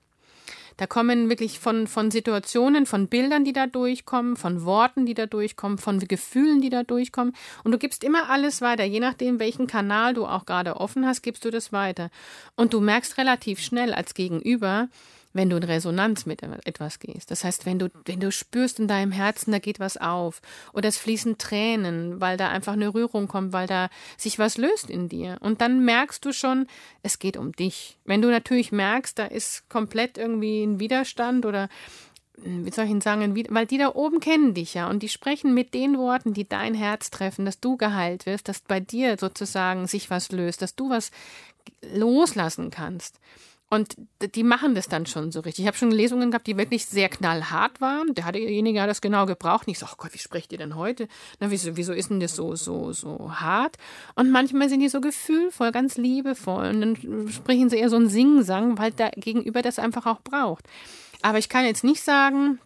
Da kommen wirklich von, von Situationen, von Bildern, die da durchkommen, von Worten, die da durchkommen, von Gefühlen, die da durchkommen. Und du gibst immer alles weiter. Je nachdem, welchen Kanal du auch gerade offen hast, gibst du das weiter. Und du merkst relativ schnell als Gegenüber, wenn du in Resonanz mit etwas gehst. Das heißt, wenn du, wenn du spürst in deinem Herzen, da geht was auf oder es fließen Tränen, weil da einfach eine Rührung kommt, weil da sich was löst in dir. Und dann merkst du schon, es geht um dich. Wenn du natürlich merkst, da ist komplett irgendwie ein Widerstand oder wie soll ich Ihnen sagen, weil die da oben kennen dich ja und die sprechen mit den Worten, die dein Herz treffen, dass du geheilt wirst, dass bei dir sozusagen sich was löst, dass du was loslassen kannst. Und die machen das dann schon so richtig. Ich habe schon Lesungen gehabt, die wirklich sehr knallhart waren. Der hat derjenige ja das genau gebraucht. Und ich so, oh Gott, wie sprecht ihr denn heute? Na, wieso, wieso ist denn das so, so, so hart? Und manchmal sind die so gefühlvoll, ganz liebevoll. Und dann sprechen sie eher so ein Singsang, weil der Gegenüber das einfach auch braucht. Aber ich kann jetzt nicht sagen,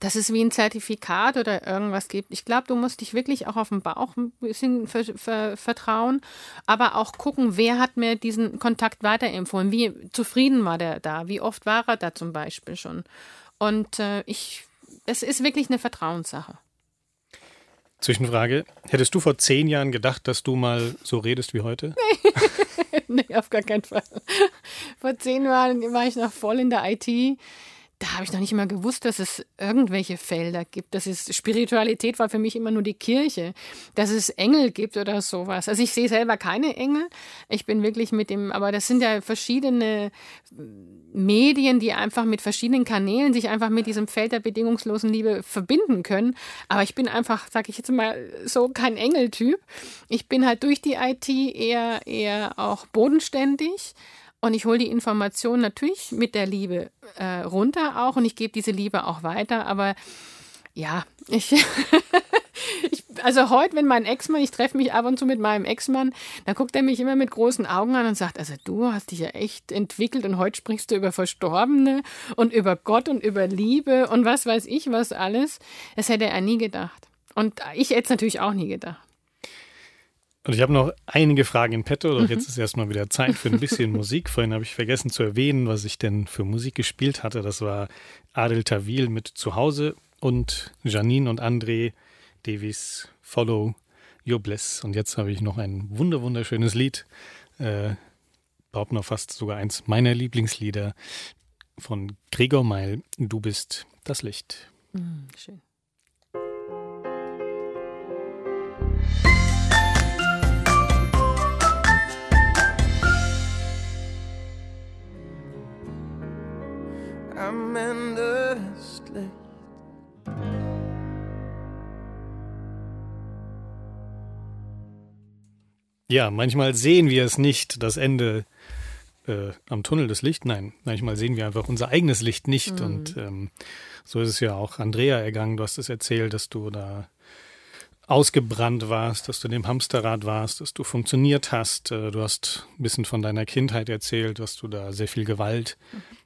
dass es wie ein Zertifikat oder irgendwas gibt. Ich glaube, du musst dich wirklich auch auf den Bauch ein bisschen ver ver vertrauen, aber auch gucken, wer hat mir diesen Kontakt weiterempfohlen, wie zufrieden war der da, wie oft war er da zum Beispiel schon. Und äh, ich, es ist wirklich eine Vertrauenssache. Zwischenfrage. Hättest du vor zehn Jahren gedacht, dass du mal so redest wie heute? Nee, nee auf gar keinen Fall. Vor zehn Jahren war ich noch voll in der IT da habe ich noch nicht immer gewusst, dass es irgendwelche Felder gibt. Das ist Spiritualität war für mich immer nur die Kirche, dass es Engel gibt oder sowas. Also ich sehe selber keine Engel. Ich bin wirklich mit dem, aber das sind ja verschiedene Medien, die einfach mit verschiedenen Kanälen sich einfach mit diesem Feld der bedingungslosen Liebe verbinden können. Aber ich bin einfach, sage ich jetzt mal, so kein Engeltyp. Ich bin halt durch die IT eher eher auch bodenständig und ich hole die Information natürlich mit der Liebe äh, runter auch und ich gebe diese Liebe auch weiter. Aber ja, ich, ich also heute, wenn mein Ex-Mann, ich treffe mich ab und zu mit meinem Ex-Mann, dann guckt er mich immer mit großen Augen an und sagt, also du hast dich ja echt entwickelt und heute sprichst du über Verstorbene und über Gott und über Liebe und was weiß ich was alles. Das hätte er nie gedacht. Und ich hätte es natürlich auch nie gedacht. Und ich habe noch einige Fragen in petto, doch mhm. jetzt ist erstmal wieder Zeit für ein bisschen Musik. Vorhin habe ich vergessen zu erwähnen, was ich denn für Musik gespielt hatte. Das war Adel Tawil mit Zuhause und Janine und André Davies Follow Your Bliss. Und jetzt habe ich noch ein wunder wunderschönes Lied, äh, überhaupt noch fast sogar eins meiner Lieblingslieder von Gregor Meil. Du bist das Licht. Mhm, schön. Am Ende ist Licht. Ja, manchmal sehen wir es nicht, das Ende äh, am Tunnel des Licht. Nein, manchmal sehen wir einfach unser eigenes Licht nicht. Mhm. Und ähm, so ist es ja auch Andrea ergangen. Du hast es erzählt, dass du da ausgebrannt warst, dass du in dem Hamsterrad warst, dass du funktioniert hast. Äh, du hast ein bisschen von deiner Kindheit erzählt, dass du da sehr viel Gewalt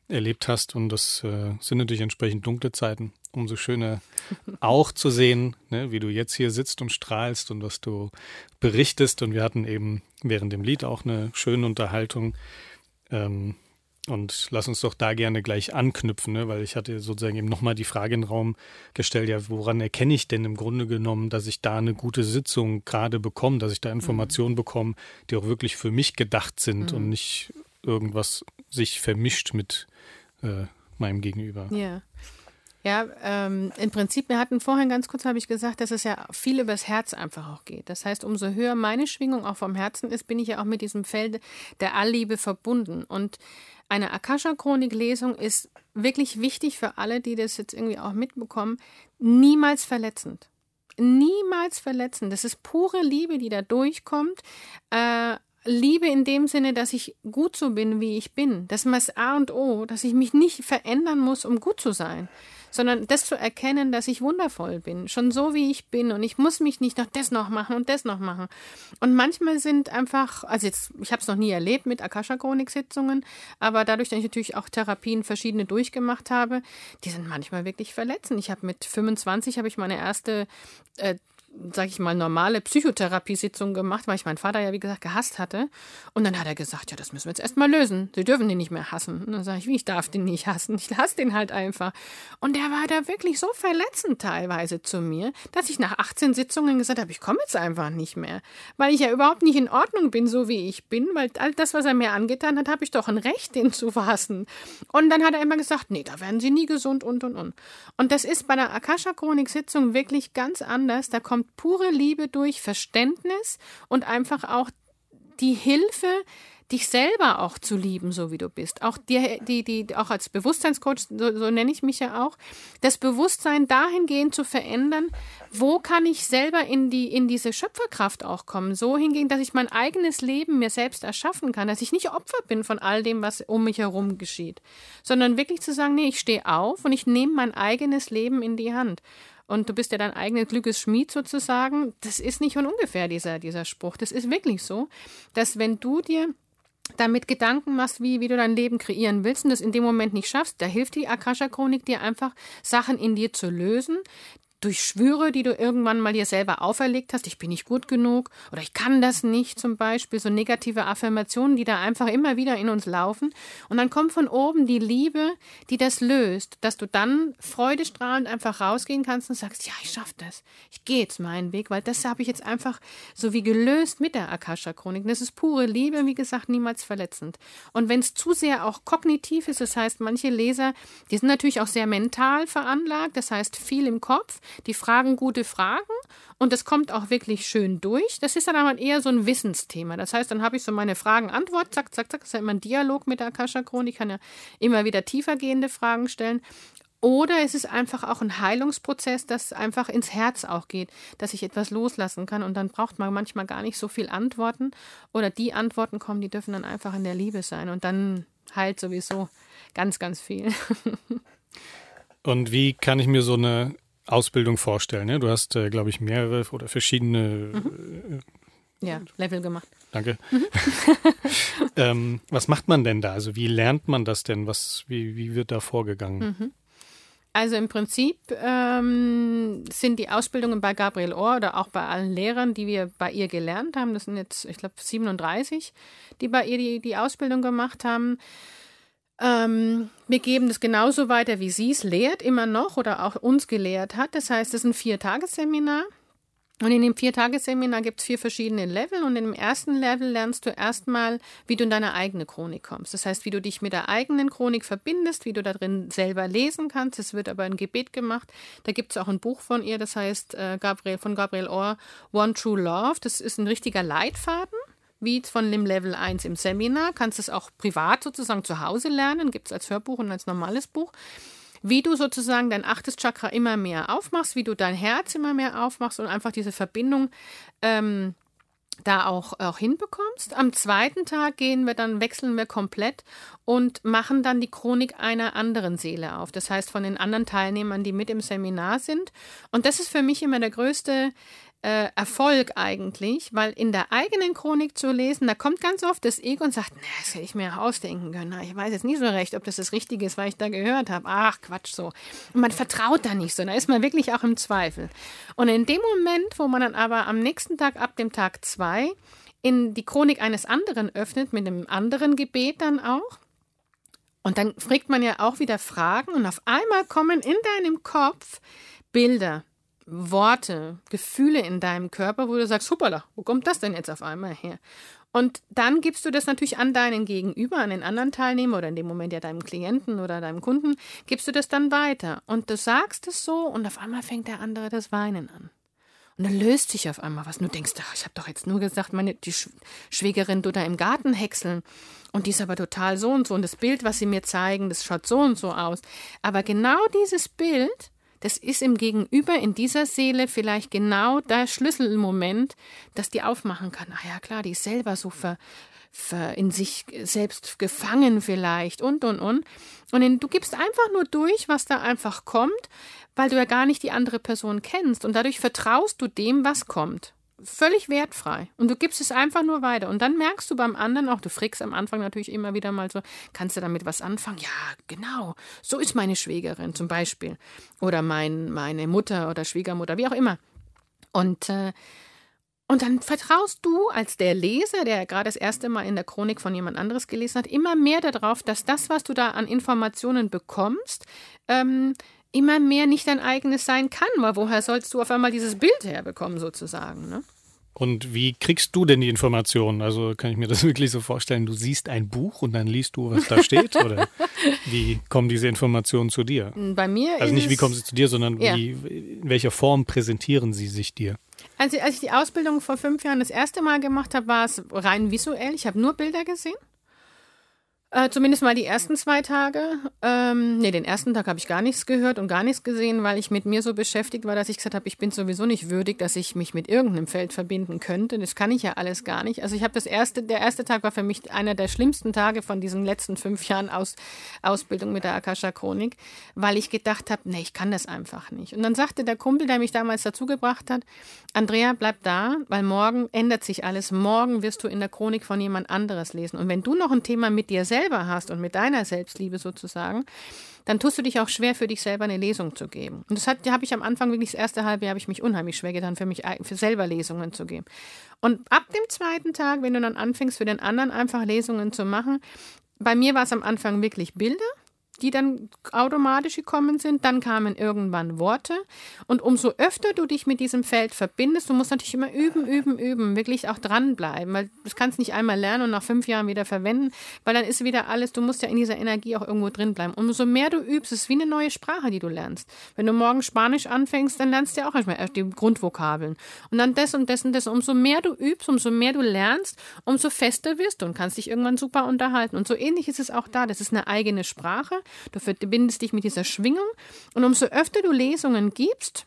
erlebt hast und das äh, sind natürlich entsprechend dunkle Zeiten. Umso schöner auch zu sehen, ne, wie du jetzt hier sitzt und strahlst und was du berichtest. Und wir hatten eben während dem Lied auch eine schöne Unterhaltung. Ähm, und lass uns doch da gerne gleich anknüpfen, ne? weil ich hatte sozusagen eben nochmal die Frage in den Raum gestellt, ja, woran erkenne ich denn im Grunde genommen, dass ich da eine gute Sitzung gerade bekomme, dass ich da Informationen mhm. bekomme, die auch wirklich für mich gedacht sind mhm. und nicht irgendwas sich vermischt mit äh, meinem Gegenüber. Ja. Ja, ähm, im Prinzip, wir hatten vorhin ganz kurz, habe ich gesagt, dass es ja viel übers Herz einfach auch geht. Das heißt, umso höher meine Schwingung auch vom Herzen ist, bin ich ja auch mit diesem Feld der Allliebe verbunden. Und eine Akasha-Chronik-Lesung ist wirklich wichtig für alle, die das jetzt irgendwie auch mitbekommen, niemals verletzend. Niemals verletzend. Das ist pure Liebe, die da durchkommt. Äh, Liebe in dem Sinne, dass ich gut so bin, wie ich bin. Das ist das A und O, dass ich mich nicht verändern muss, um gut zu sein sondern das zu erkennen, dass ich wundervoll bin, schon so wie ich bin und ich muss mich nicht noch das noch machen und das noch machen. Und manchmal sind einfach, also jetzt, ich habe es noch nie erlebt mit Akasha-Chronik-Sitzungen, aber dadurch, dass ich natürlich auch Therapien verschiedene durchgemacht habe, die sind manchmal wirklich verletzend. Ich habe mit 25 habe ich meine erste äh, sag ich mal, normale Psychotherapiesitzung gemacht, weil ich meinen Vater ja, wie gesagt, gehasst hatte. Und dann hat er gesagt, ja, das müssen wir jetzt erstmal lösen. Sie dürfen den nicht mehr hassen. Und dann sage ich, wie, ich darf den nicht hassen. Ich hasse den halt einfach. Und der war da wirklich so verletzend teilweise zu mir, dass ich nach 18 Sitzungen gesagt habe, ich komme jetzt einfach nicht mehr. Weil ich ja überhaupt nicht in Ordnung bin, so wie ich bin, weil all das, was er mir angetan hat, habe ich doch ein Recht, den zu hassen. Und dann hat er immer gesagt, nee, da werden sie nie gesund und und und. Und das ist bei der Akasha-Chronik-Sitzung wirklich ganz anders. Da kommt kommt pure Liebe durch, Verständnis und einfach auch die Hilfe, dich selber auch zu lieben, so wie du bist. Auch die, die, die, auch als Bewusstseinscoach, so, so nenne ich mich ja auch, das Bewusstsein dahingehend zu verändern, wo kann ich selber in die, in diese Schöpferkraft auch kommen, so hingehen, dass ich mein eigenes Leben mir selbst erschaffen kann, dass ich nicht Opfer bin von all dem, was um mich herum geschieht, sondern wirklich zu sagen, nee, ich stehe auf und ich nehme mein eigenes Leben in die Hand und du bist ja dein eigenes Glückes Schmied sozusagen. Das ist nicht von ungefähr dieser, dieser Spruch. Das ist wirklich so, dass wenn du dir damit Gedanken machst, wie, wie du dein Leben kreieren willst und das in dem Moment nicht schaffst, da hilft die Akasha-Chronik dir einfach, Sachen in dir zu lösen, durch Schwüre, die du irgendwann mal dir selber auferlegt hast, ich bin nicht gut genug oder ich kann das nicht zum Beispiel, so negative Affirmationen, die da einfach immer wieder in uns laufen. Und dann kommt von oben die Liebe, die das löst, dass du dann freudestrahlend einfach rausgehen kannst und sagst, ja, ich schaffe das. Ich gehe jetzt meinen Weg, weil das habe ich jetzt einfach so wie gelöst mit der Akasha-Chronik. Das ist pure Liebe, wie gesagt, niemals verletzend. Und wenn es zu sehr auch kognitiv ist, das heißt, manche Leser, die sind natürlich auch sehr mental veranlagt, das heißt viel im Kopf, die fragen gute Fragen und das kommt auch wirklich schön durch. Das ist dann aber eher so ein Wissensthema. Das heißt, dann habe ich so meine Fragen-Antwort, zack, zack, zack. Das ist ja immer ein Dialog mit der Akasha-Chronik. Ich kann ja immer wieder tiefergehende Fragen stellen. Oder es ist einfach auch ein Heilungsprozess, das einfach ins Herz auch geht, dass ich etwas loslassen kann. Und dann braucht man manchmal gar nicht so viel Antworten. Oder die Antworten kommen, die dürfen dann einfach in der Liebe sein. Und dann heilt sowieso ganz, ganz viel. Und wie kann ich mir so eine Ausbildung vorstellen? Ne? Du hast, äh, glaube ich, mehrere oder verschiedene mhm. äh, ja, Level gemacht. Danke. Mhm. ähm, was macht man denn da? Also wie lernt man das denn? Was, wie, wie wird da vorgegangen? Mhm. Also im Prinzip ähm, sind die Ausbildungen bei Gabriel Ohr oder auch bei allen Lehrern, die wir bei ihr gelernt haben, das sind jetzt, ich glaube, 37, die bei ihr die, die Ausbildung gemacht haben, ähm, wir geben das genauso weiter, wie sie es lehrt, immer noch oder auch uns gelehrt hat. Das heißt, es ist ein Viertagesseminar. Und in dem Viertagesseminar gibt es vier verschiedene Level. Und im ersten Level lernst du erstmal, wie du in deine eigene Chronik kommst. Das heißt, wie du dich mit der eigenen Chronik verbindest, wie du da drin selber lesen kannst. Es wird aber ein Gebet gemacht. Da gibt es auch ein Buch von ihr, das heißt äh, Gabriel, von Gabriel Orr, One True Love. Das ist ein richtiger Leitfaden wie von dem Level 1 im Seminar. Kannst es auch privat sozusagen zu Hause lernen, gibt es als Hörbuch und als normales Buch. Wie du sozusagen dein achtes Chakra immer mehr aufmachst, wie du dein Herz immer mehr aufmachst und einfach diese Verbindung ähm, da auch, auch hinbekommst. Am zweiten Tag gehen wir dann, wechseln wir komplett und machen dann die Chronik einer anderen Seele auf. Das heißt von den anderen Teilnehmern, die mit im Seminar sind. Und das ist für mich immer der größte äh, Erfolg eigentlich, weil in der eigenen Chronik zu lesen, da kommt ganz oft das Ego und sagt, na, das hätte ich mir ausdenken können. Ich weiß jetzt nicht so recht, ob das das Richtige ist, was ich da gehört habe. Ach, Quatsch so. Und man vertraut da nicht so, da ist man wirklich auch im Zweifel. Und in dem Moment, wo man dann aber am nächsten Tag, ab dem Tag zwei, in die Chronik eines anderen öffnet, mit einem anderen Gebet dann auch, und dann fragt man ja auch wieder Fragen und auf einmal kommen in deinem Kopf Bilder, Worte, Gefühle in deinem Körper, wo du sagst, hoppala, wo kommt das denn jetzt auf einmal her? Und dann gibst du das natürlich an deinen Gegenüber, an den anderen Teilnehmer oder in dem Moment ja deinem Klienten oder deinem Kunden, gibst du das dann weiter. Und du sagst es so und auf einmal fängt der andere das Weinen an. Und dann löst sich auf einmal was. Und du denkst, ach, ich habe doch jetzt nur gesagt, meine die Schwägerin du da im Garten häckseln. Und die ist aber total so und so. Und das Bild, was sie mir zeigen, das schaut so und so aus. Aber genau dieses Bild das ist im Gegenüber in dieser Seele vielleicht genau der Schlüsselmoment, dass die aufmachen kann. Ah ja, klar, die ist selber so ver, ver in sich selbst gefangen vielleicht und und und. Und in, du gibst einfach nur durch, was da einfach kommt, weil du ja gar nicht die andere Person kennst und dadurch vertraust du dem, was kommt völlig wertfrei. Und du gibst es einfach nur weiter. Und dann merkst du beim anderen auch, du fragst am Anfang natürlich immer wieder mal so, kannst du damit was anfangen? Ja, genau. So ist meine Schwägerin zum Beispiel. Oder mein, meine Mutter oder Schwiegermutter, wie auch immer. Und, äh, und dann vertraust du als der Leser, der gerade das erste Mal in der Chronik von jemand anderes gelesen hat, immer mehr darauf, dass das, was du da an Informationen bekommst, ähm, immer mehr nicht dein eigenes sein kann, weil woher sollst du auf einmal dieses Bild herbekommen sozusagen, ne? Und wie kriegst du denn die Informationen? Also kann ich mir das wirklich so vorstellen, du siehst ein Buch und dann liest du, was da steht? oder wie kommen diese Informationen zu dir? Bei mir Also nicht, wie kommen sie zu dir, sondern ja. wie, in welcher Form präsentieren sie sich dir? Also als ich die Ausbildung vor fünf Jahren das erste Mal gemacht habe, war es rein visuell. Ich habe nur Bilder gesehen. Äh, zumindest mal die ersten zwei Tage. Ähm, nee, den ersten Tag habe ich gar nichts gehört und gar nichts gesehen, weil ich mit mir so beschäftigt war, dass ich gesagt habe, ich bin sowieso nicht würdig, dass ich mich mit irgendeinem Feld verbinden könnte. Das kann ich ja alles gar nicht. Also ich habe das erste, der erste Tag war für mich einer der schlimmsten Tage von diesen letzten fünf Jahren Aus, Ausbildung mit der Akasha Chronik, weil ich gedacht habe, nee, ich kann das einfach nicht. Und dann sagte der Kumpel, der mich damals dazugebracht hat, Andrea, bleib da, weil morgen ändert sich alles. Morgen wirst du in der Chronik von jemand anderes lesen. Und wenn du noch ein Thema mit dir selbst selber hast und mit deiner Selbstliebe sozusagen, dann tust du dich auch schwer, für dich selber eine Lesung zu geben. Und das habe ich am Anfang wirklich das erste halbe Jahr habe ich mich unheimlich schwer getan, für mich für selber Lesungen zu geben. Und ab dem zweiten Tag, wenn du dann anfängst, für den anderen einfach Lesungen zu machen, bei mir war es am Anfang wirklich Bilder die dann automatisch gekommen sind. Dann kamen irgendwann Worte. Und umso öfter du dich mit diesem Feld verbindest, du musst natürlich immer üben, üben, üben, wirklich auch dranbleiben, weil du kannst nicht einmal lernen und nach fünf Jahren wieder verwenden, weil dann ist wieder alles, du musst ja in dieser Energie auch irgendwo drin bleiben. Umso mehr du übst, ist wie eine neue Sprache, die du lernst. Wenn du morgen Spanisch anfängst, dann lernst du ja auch erstmal die Grundvokabeln. Und dann das und das und das. Umso mehr du übst, umso mehr du lernst, umso fester wirst du und kannst dich irgendwann super unterhalten. Und so ähnlich ist es auch da. Das ist eine eigene Sprache. Du verbindest dich mit dieser Schwingung und umso öfter du Lesungen gibst,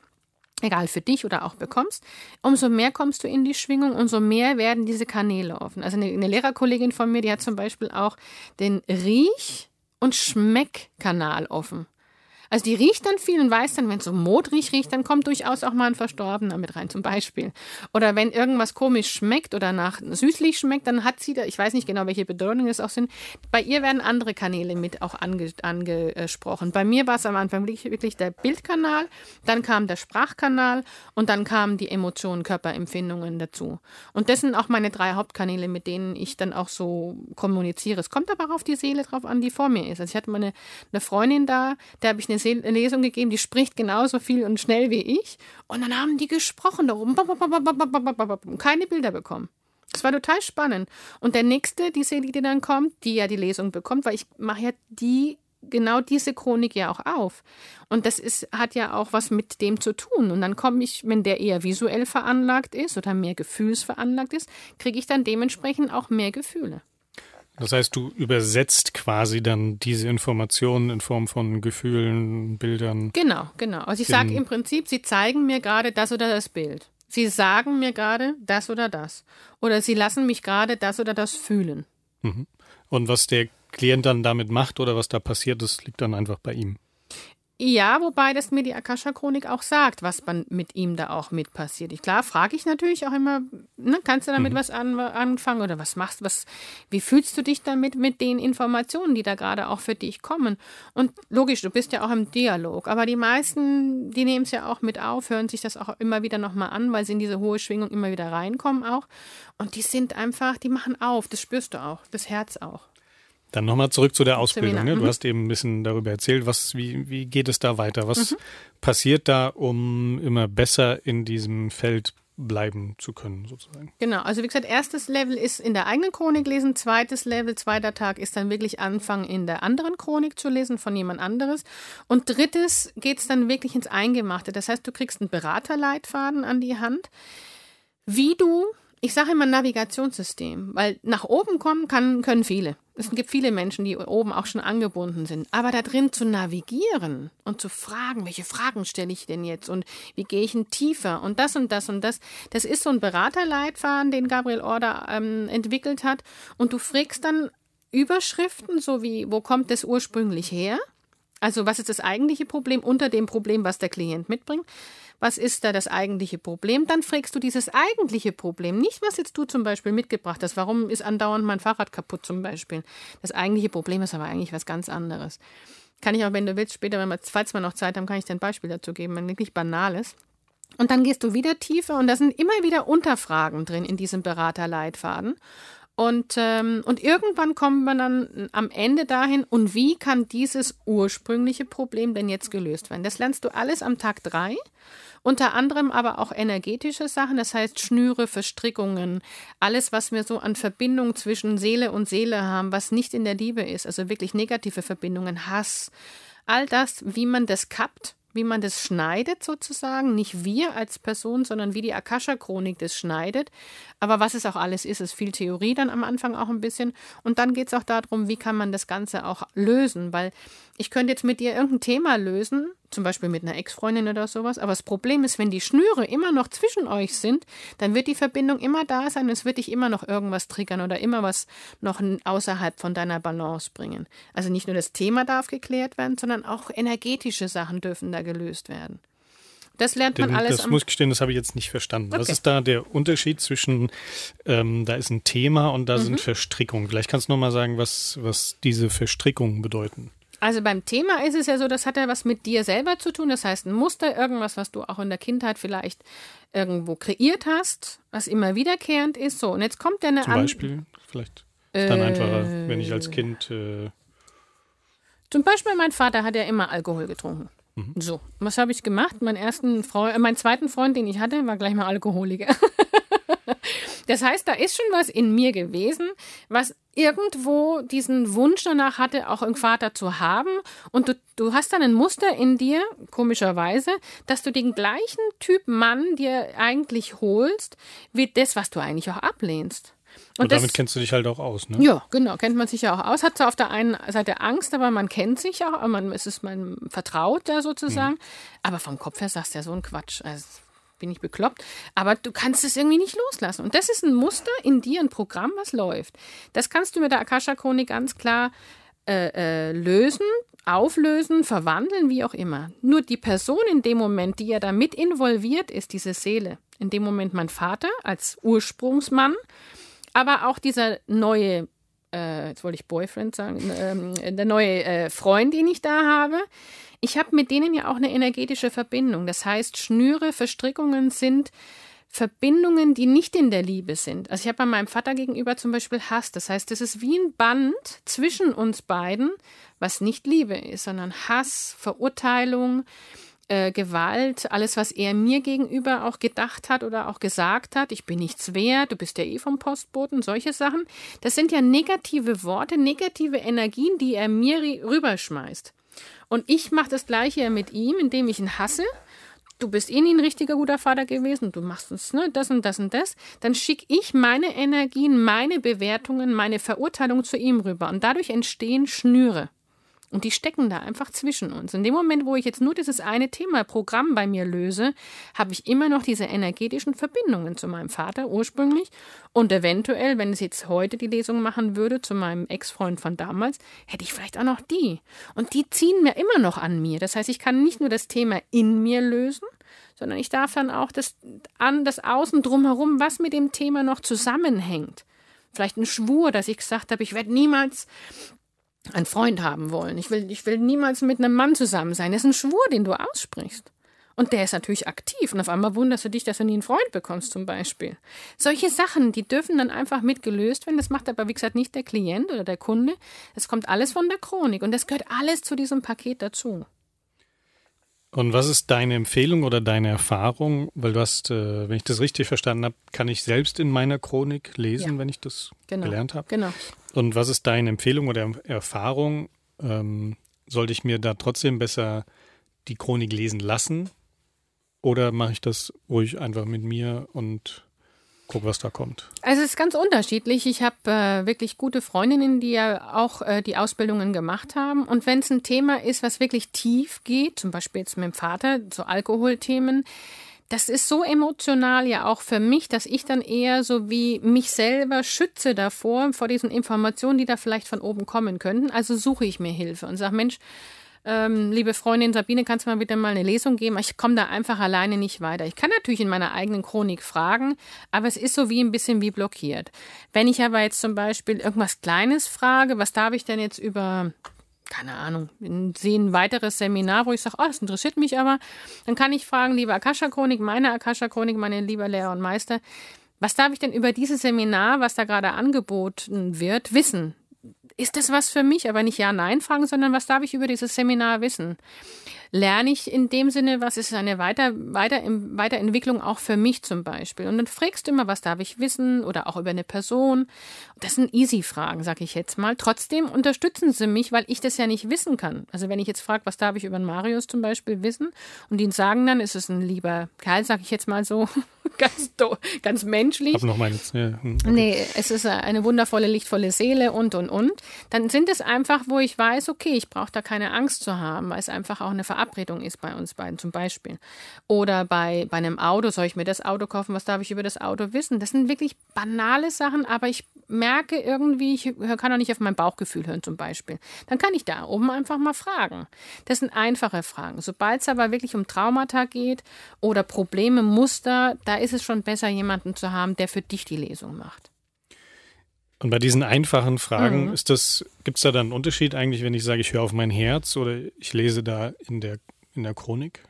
egal für dich oder auch bekommst, umso mehr kommst du in die Schwingung, umso mehr werden diese Kanäle offen. Also eine, eine Lehrerkollegin von mir, die hat zum Beispiel auch den Riech- und Schmeckkanal offen. Also die riecht dann viel und weiß dann, wenn es so modrig riecht, dann kommt durchaus auch mal ein Verstorbener mit rein, zum Beispiel. Oder wenn irgendwas komisch schmeckt oder nach süßlich schmeckt, dann hat sie da, ich weiß nicht genau, welche Bedeutungen es auch sind, bei ihr werden andere Kanäle mit auch ange, angesprochen. Bei mir war es am Anfang wirklich, der Bildkanal, dann kam der Sprachkanal und dann kamen die Emotionen, Körperempfindungen dazu. Und das sind auch meine drei Hauptkanäle, mit denen ich dann auch so kommuniziere. Es kommt aber auch auf die Seele drauf an, die vor mir ist. Also ich hatte mal eine Freundin da, der habe ich eine Lesung gegeben, die spricht genauso viel und schnell wie ich. Und dann haben die gesprochen darum, keine Bilder bekommen. Das war total spannend. Und der nächste, die Seele, die dann kommt, die ja die Lesung bekommt, weil ich mache ja die genau diese Chronik ja auch auf. Und das ist, hat ja auch was mit dem zu tun. Und dann komme ich, wenn der eher visuell veranlagt ist oder mehr gefühlsveranlagt ist, kriege ich dann dementsprechend auch mehr Gefühle. Das heißt, du übersetzt quasi dann diese Informationen in Form von Gefühlen, Bildern. Genau, genau. Also ich sage im Prinzip, sie zeigen mir gerade das oder das Bild. Sie sagen mir gerade das oder das. Oder sie lassen mich gerade das oder das fühlen. Mhm. Und was der Klient dann damit macht oder was da passiert, das liegt dann einfach bei ihm. Ja, wobei das mir die Akasha-Chronik auch sagt, was man mit ihm da auch mit passiert. Ich, klar, frage ich natürlich auch immer, ne, kannst du damit mhm. was an, anfangen oder was machst was, wie fühlst du dich damit mit den Informationen, die da gerade auch für dich kommen? Und logisch, du bist ja auch im Dialog, aber die meisten, die nehmen es ja auch mit auf, hören sich das auch immer wieder nochmal an, weil sie in diese hohe Schwingung immer wieder reinkommen auch. Und die sind einfach, die machen auf, das spürst du auch, das Herz auch. Dann nochmal zurück zu der Ausbildung. Ne? Du mhm. hast eben ein bisschen darüber erzählt, was, wie, wie geht es da weiter? Was mhm. passiert da, um immer besser in diesem Feld bleiben zu können, sozusagen. Genau, also wie gesagt, erstes Level ist in der eigenen Chronik lesen, zweites Level, zweiter Tag ist dann wirklich anfangen, in der anderen Chronik zu lesen von jemand anderes. Und drittes geht es dann wirklich ins Eingemachte. Das heißt, du kriegst einen Beraterleitfaden an die Hand, wie du ich sage immer Navigationssystem, weil nach oben kommen kann, können viele. Es gibt viele Menschen, die oben auch schon angebunden sind. Aber da drin zu navigieren und zu fragen, welche Fragen stelle ich denn jetzt und wie gehe ich denn tiefer und das und das und das, das ist so ein Beraterleitfaden, den Gabriel Order ähm, entwickelt hat. Und du fragst dann Überschriften, so wie, wo kommt das ursprünglich her? Also was ist das eigentliche Problem unter dem Problem, was der Klient mitbringt? Was ist da das eigentliche Problem? Dann fragst du dieses eigentliche Problem, nicht was jetzt du zum Beispiel mitgebracht hast. Warum ist andauernd mein Fahrrad kaputt zum Beispiel? Das eigentliche Problem ist aber eigentlich was ganz anderes. Kann ich auch, wenn du willst, später, wenn wir, falls wir noch Zeit haben, kann ich dir ein Beispiel dazu geben, ein wirklich banales. Und dann gehst du wieder tiefer und da sind immer wieder Unterfragen drin in diesem Beraterleitfaden. Und, ähm, und irgendwann kommen wir dann am Ende dahin, und wie kann dieses ursprüngliche Problem denn jetzt gelöst werden? Das lernst du alles am Tag drei. Unter anderem aber auch energetische Sachen, das heißt Schnüre, Verstrickungen, alles, was wir so an Verbindung zwischen Seele und Seele haben, was nicht in der Liebe ist, also wirklich negative Verbindungen, Hass, all das, wie man das kappt wie man das schneidet sozusagen. Nicht wir als Person, sondern wie die Akasha-Chronik das schneidet. Aber was es auch alles ist, ist viel Theorie dann am Anfang auch ein bisschen. Und dann geht es auch darum, wie kann man das Ganze auch lösen. Weil ich könnte jetzt mit dir irgendein Thema lösen, zum Beispiel mit einer Ex-Freundin oder sowas. Aber das Problem ist, wenn die Schnüre immer noch zwischen euch sind, dann wird die Verbindung immer da sein. Es wird dich immer noch irgendwas triggern oder immer was noch außerhalb von deiner Balance bringen. Also nicht nur das Thema darf geklärt werden, sondern auch energetische Sachen dürfen da gelöst werden. Das lernt man alles. Das muss ich gestehen, das habe ich jetzt nicht verstanden. Okay. Was ist da der Unterschied zwischen, ähm, da ist ein Thema und da mhm. sind Verstrickungen? Vielleicht kannst du noch mal sagen, was, was diese Verstrickungen bedeuten. Also beim Thema ist es ja so, das hat ja was mit dir selber zu tun. Das heißt, ein Muster, irgendwas, was du auch in der Kindheit vielleicht irgendwo kreiert hast, was immer wiederkehrend ist. So, und jetzt kommt ja eine Zum Beispiel, vielleicht ist dann äh, einfacher, wenn ich als Kind. Äh zum Beispiel, mein Vater hat ja immer Alkohol getrunken. Mhm. So, was habe ich gemacht? Meinen ersten Freund, äh, meinen zweiten Freund, den ich hatte, war gleich mal Alkoholiker. Das heißt, da ist schon was in mir gewesen, was irgendwo diesen Wunsch danach hatte, auch einen Vater zu haben. Und du, du hast dann ein Muster in dir, komischerweise, dass du den gleichen Typ Mann dir eigentlich holst, wie das, was du eigentlich auch ablehnst. Und, und damit das, kennst du dich halt auch aus, ne? Ja, genau, kennt man sich ja auch aus. Hat zwar auf der einen Seite Angst, aber man kennt sich auch, man, es ist man vertraut da sozusagen. Mhm. Aber vom Kopf her sagst du ja so ein Quatsch. Also, bin ich bekloppt. Aber du kannst es irgendwie nicht loslassen. Und das ist ein Muster in dir, ein Programm, was läuft. Das kannst du mit der Akasha-Chronik ganz klar äh, äh, lösen, auflösen, verwandeln, wie auch immer. Nur die Person in dem Moment, die ja damit involviert ist, diese Seele, in dem Moment mein Vater als Ursprungsmann, aber auch dieser neue, äh, jetzt wollte ich Boyfriend sagen, ähm, der neue äh, Freund, den ich da habe, ich habe mit denen ja auch eine energetische Verbindung. Das heißt, Schnüre, Verstrickungen sind Verbindungen, die nicht in der Liebe sind. Also ich habe bei meinem Vater gegenüber zum Beispiel Hass. Das heißt, es ist wie ein Band zwischen uns beiden, was nicht Liebe ist, sondern Hass, Verurteilung, äh, Gewalt, alles, was er mir gegenüber auch gedacht hat oder auch gesagt hat. Ich bin nichts wert, du bist ja eh vom Postboten, solche Sachen. Das sind ja negative Worte, negative Energien, die er mir rüberschmeißt. Und ich mache das Gleiche mit ihm, indem ich ihn hasse. Du bist eh nie ein richtiger guter Vater gewesen, du machst es, ne, das und das und das. Dann schicke ich meine Energien, meine Bewertungen, meine Verurteilung zu ihm rüber. Und dadurch entstehen Schnüre. Und die stecken da einfach zwischen uns. In dem Moment, wo ich jetzt nur dieses eine Thema Programm bei mir löse, habe ich immer noch diese energetischen Verbindungen zu meinem Vater ursprünglich und eventuell, wenn es jetzt heute die Lesung machen würde, zu meinem Ex-Freund von damals, hätte ich vielleicht auch noch die. Und die ziehen mir immer noch an mir. Das heißt, ich kann nicht nur das Thema in mir lösen, sondern ich darf dann auch das an das Außen drumherum, was mit dem Thema noch zusammenhängt. Vielleicht ein Schwur, dass ich gesagt habe, ich werde niemals einen Freund haben wollen. Ich will, ich will niemals mit einem Mann zusammen sein. Das ist ein Schwur, den du aussprichst. Und der ist natürlich aktiv. Und auf einmal wunderst du dich, dass du nie einen Freund bekommst, zum Beispiel. Solche Sachen, die dürfen dann einfach mitgelöst werden. Das macht aber, wie gesagt, nicht der Klient oder der Kunde. Das kommt alles von der Chronik. Und das gehört alles zu diesem Paket dazu. Und was ist deine Empfehlung oder deine Erfahrung? Weil du hast, äh, wenn ich das richtig verstanden habe, kann ich selbst in meiner Chronik lesen, ja. wenn ich das genau. gelernt habe. Genau. Und was ist deine Empfehlung oder Erfahrung? Ähm, sollte ich mir da trotzdem besser die Chronik lesen lassen? Oder mache ich das ruhig einfach mit mir und guck, was da kommt. Also es ist ganz unterschiedlich. Ich habe äh, wirklich gute Freundinnen, die ja auch äh, die Ausbildungen gemacht haben. Und wenn es ein Thema ist, was wirklich tief geht, zum Beispiel jetzt mit dem Vater, so Alkoholthemen, das ist so emotional ja auch für mich, dass ich dann eher so wie mich selber schütze davor, vor diesen Informationen, die da vielleicht von oben kommen könnten. Also suche ich mir Hilfe und sage, Mensch, ähm, liebe Freundin Sabine, kannst du mal bitte mal eine Lesung geben? Ich komme da einfach alleine nicht weiter. Ich kann natürlich in meiner eigenen Chronik fragen, aber es ist so wie ein bisschen wie blockiert. Wenn ich aber jetzt zum Beispiel irgendwas Kleines frage, was darf ich denn jetzt über keine Ahnung, sehe ein weiteres Seminar, wo ich sage, oh, das interessiert mich aber, dann kann ich fragen, liebe Akasha-Chronik, meine Akasha-Chronik, meine lieber Lehrer und Meister, was darf ich denn über dieses Seminar, was da gerade angeboten wird, wissen? Ist das was für mich? Aber nicht Ja-Nein fragen, sondern was darf ich über dieses Seminar wissen? Lerne ich in dem Sinne, was ist eine Weiter, Weiter, Weiterentwicklung auch für mich zum Beispiel. Und dann fragst du immer, was darf ich wissen oder auch über eine Person. Das sind Easy-Fragen, sag ich jetzt mal. Trotzdem unterstützen sie mich, weil ich das ja nicht wissen kann. Also wenn ich jetzt frage, was darf ich über den Marius zum Beispiel wissen und die sagen dann, ist es ein lieber Kerl, sag ich jetzt mal so, ganz, ganz menschlich. Hab noch meine, ja. Hm, okay. Nee, es ist eine wundervolle, lichtvolle Seele und, und, und. Dann sind es einfach, wo ich weiß, okay, ich brauche da keine Angst zu haben, weil es einfach auch eine Verarbeitung Verabredung ist bei uns beiden zum Beispiel. Oder bei, bei einem Auto, soll ich mir das Auto kaufen, was darf ich über das Auto wissen? Das sind wirklich banale Sachen, aber ich merke irgendwie, ich kann auch nicht auf mein Bauchgefühl hören zum Beispiel. Dann kann ich da oben einfach mal fragen. Das sind einfache Fragen. Sobald es aber wirklich um Traumata geht oder Probleme, Muster, da ist es schon besser, jemanden zu haben, der für dich die Lesung macht. Und bei diesen einfachen Fragen mhm. ist das, gibt es da dann einen Unterschied eigentlich, wenn ich sage, ich höre auf mein Herz oder ich lese da in der, in der Chronik?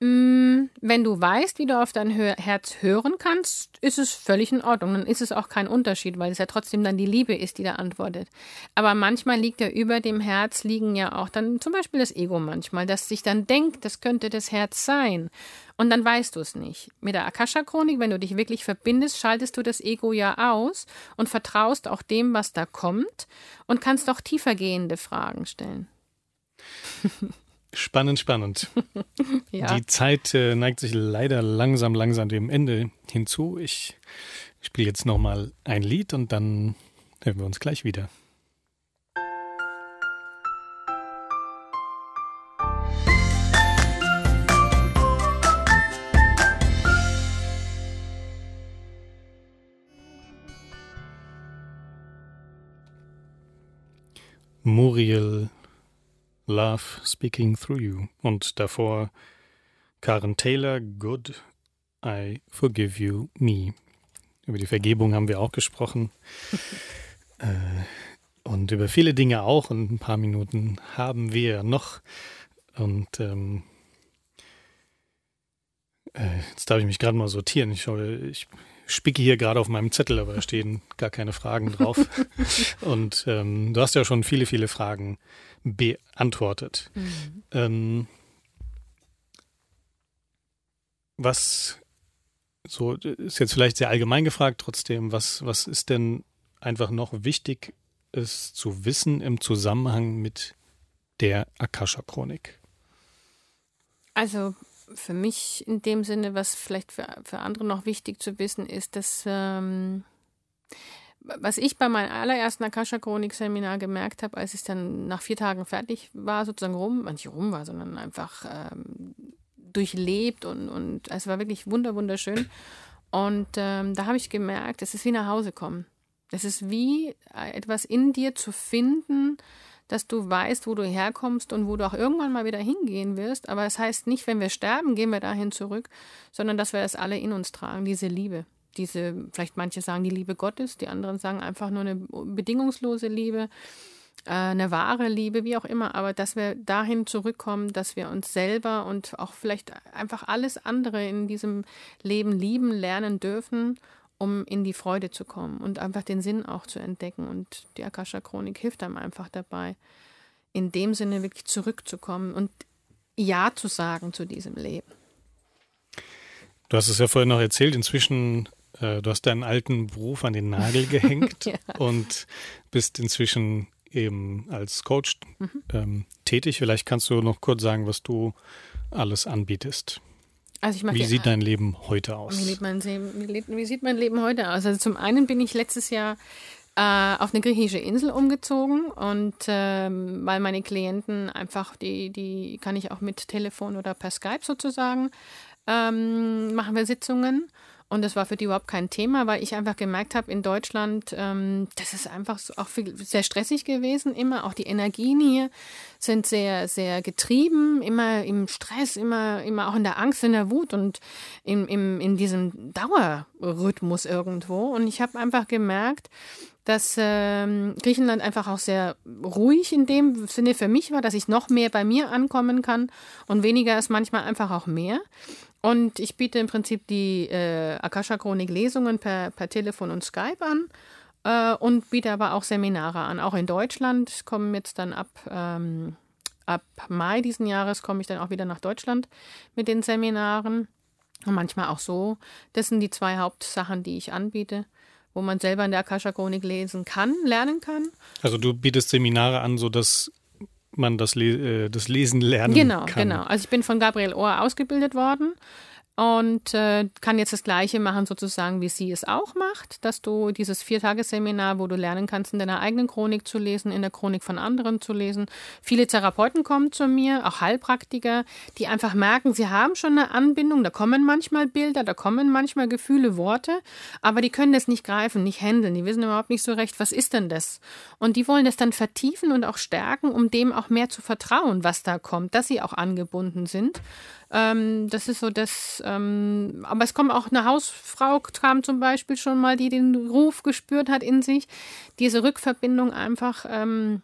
Mm, wenn du weißt, wie du auf dein Herz hören kannst, ist es völlig in Ordnung. Dann ist es auch kein Unterschied, weil es ja trotzdem dann die Liebe ist, die da antwortet. Aber manchmal liegt ja über dem Herz liegen ja auch dann zum Beispiel das Ego manchmal, das sich dann denkt, das könnte das Herz sein. Und dann weißt du es nicht. Mit der Akasha-Chronik, wenn du dich wirklich verbindest, schaltest du das Ego ja aus und vertraust auch dem, was da kommt und kannst auch tiefergehende Fragen stellen. Spannend, spannend. ja. Die Zeit äh, neigt sich leider langsam, langsam dem Ende hinzu. Ich spiele jetzt nochmal ein Lied und dann hören wir uns gleich wieder. Muriel Love Speaking Through You und davor Karen Taylor, Good, I Forgive You, Me. Über die Vergebung haben wir auch gesprochen. äh, und über viele Dinge auch. Und ein paar Minuten haben wir noch. Und ähm, äh, jetzt darf ich mich gerade mal sortieren. Ich, ich spicke hier gerade auf meinem Zettel, aber da stehen gar keine Fragen drauf. Und ähm, du hast ja schon viele, viele Fragen beantwortet. Mhm. Ähm, was so ist jetzt vielleicht sehr allgemein gefragt, trotzdem, was, was ist denn einfach noch wichtig, es zu wissen im Zusammenhang mit der Akasha-Chronik? Also für mich in dem Sinne, was vielleicht für, für andere noch wichtig zu wissen ist, dass ähm, was ich bei meinem allerersten Akasha-Chronik-Seminar gemerkt habe, als ich dann nach vier Tagen fertig war, sozusagen rum, nicht rum war, sondern einfach ähm, durchlebt und, und es war wirklich wunder, wunderschön. Und ähm, da habe ich gemerkt, es ist wie nach Hause kommen. Es ist wie äh, etwas in dir zu finden, dass du weißt, wo du herkommst und wo du auch irgendwann mal wieder hingehen wirst. Aber es das heißt nicht, wenn wir sterben, gehen wir dahin zurück, sondern dass wir das alle in uns tragen, diese Liebe. Diese, vielleicht manche sagen die Liebe Gottes, die anderen sagen einfach nur eine bedingungslose Liebe, äh, eine wahre Liebe, wie auch immer, aber dass wir dahin zurückkommen, dass wir uns selber und auch vielleicht einfach alles andere in diesem Leben lieben lernen dürfen um in die Freude zu kommen und einfach den Sinn auch zu entdecken. Und die Akasha-Chronik hilft einem einfach dabei, in dem Sinne wirklich zurückzukommen und Ja zu sagen zu diesem Leben. Du hast es ja vorhin noch erzählt, inzwischen, äh, du hast deinen alten Beruf an den Nagel gehängt ja. und bist inzwischen eben als Coach mhm. ähm, tätig. Vielleicht kannst du noch kurz sagen, was du alles anbietest. Also wie sieht dein Leben heute aus? Wie, mein wie, sieht mein Leben heute aus? Also zum einen bin ich letztes Jahr äh, auf eine griechische Insel umgezogen und ähm, weil meine Klienten einfach, die, die kann ich auch mit Telefon oder per Skype sozusagen, ähm, machen wir Sitzungen. Und das war für die überhaupt kein Thema, weil ich einfach gemerkt habe, in Deutschland, ähm, das ist einfach so auch viel, sehr stressig gewesen, immer. Auch die Energien hier sind sehr, sehr getrieben, immer im Stress, immer, immer auch in der Angst, in der Wut und in, in, in diesem Dauerrhythmus irgendwo. Und ich habe einfach gemerkt, dass ähm, Griechenland einfach auch sehr ruhig in dem Sinne für mich war, dass ich noch mehr bei mir ankommen kann und weniger ist manchmal einfach auch mehr. Und ich biete im Prinzip die äh, Akasha-Chronik-Lesungen per, per Telefon und Skype an äh, und biete aber auch Seminare an. Auch in Deutschland kommen jetzt dann ab, ähm, ab Mai diesen Jahres komme ich dann auch wieder nach Deutschland mit den Seminaren. Und manchmal auch so. Das sind die zwei Hauptsachen, die ich anbiete wo man selber in der Akasha-Chronik lesen kann, lernen kann. Also du bietest Seminare an, sodass man das, Le äh, das Lesen lernen genau, kann. Genau, genau. Also ich bin von Gabriel Ohr ausgebildet worden und äh, kann jetzt das Gleiche machen, sozusagen, wie sie es auch macht, dass du dieses Viertagesseminar, wo du lernen kannst, in deiner eigenen Chronik zu lesen, in der Chronik von anderen zu lesen. Viele Therapeuten kommen zu mir, auch Heilpraktiker, die einfach merken, sie haben schon eine Anbindung, da kommen manchmal Bilder, da kommen manchmal Gefühle, Worte, aber die können das nicht greifen, nicht handeln, die wissen überhaupt nicht so recht, was ist denn das? Und die wollen das dann vertiefen und auch stärken, um dem auch mehr zu vertrauen, was da kommt, dass sie auch angebunden sind. Ähm, das ist so das, ähm, aber es kommt auch eine Hausfrau, kam zum Beispiel schon mal, die den Ruf gespürt hat in sich, diese Rückverbindung einfach ähm,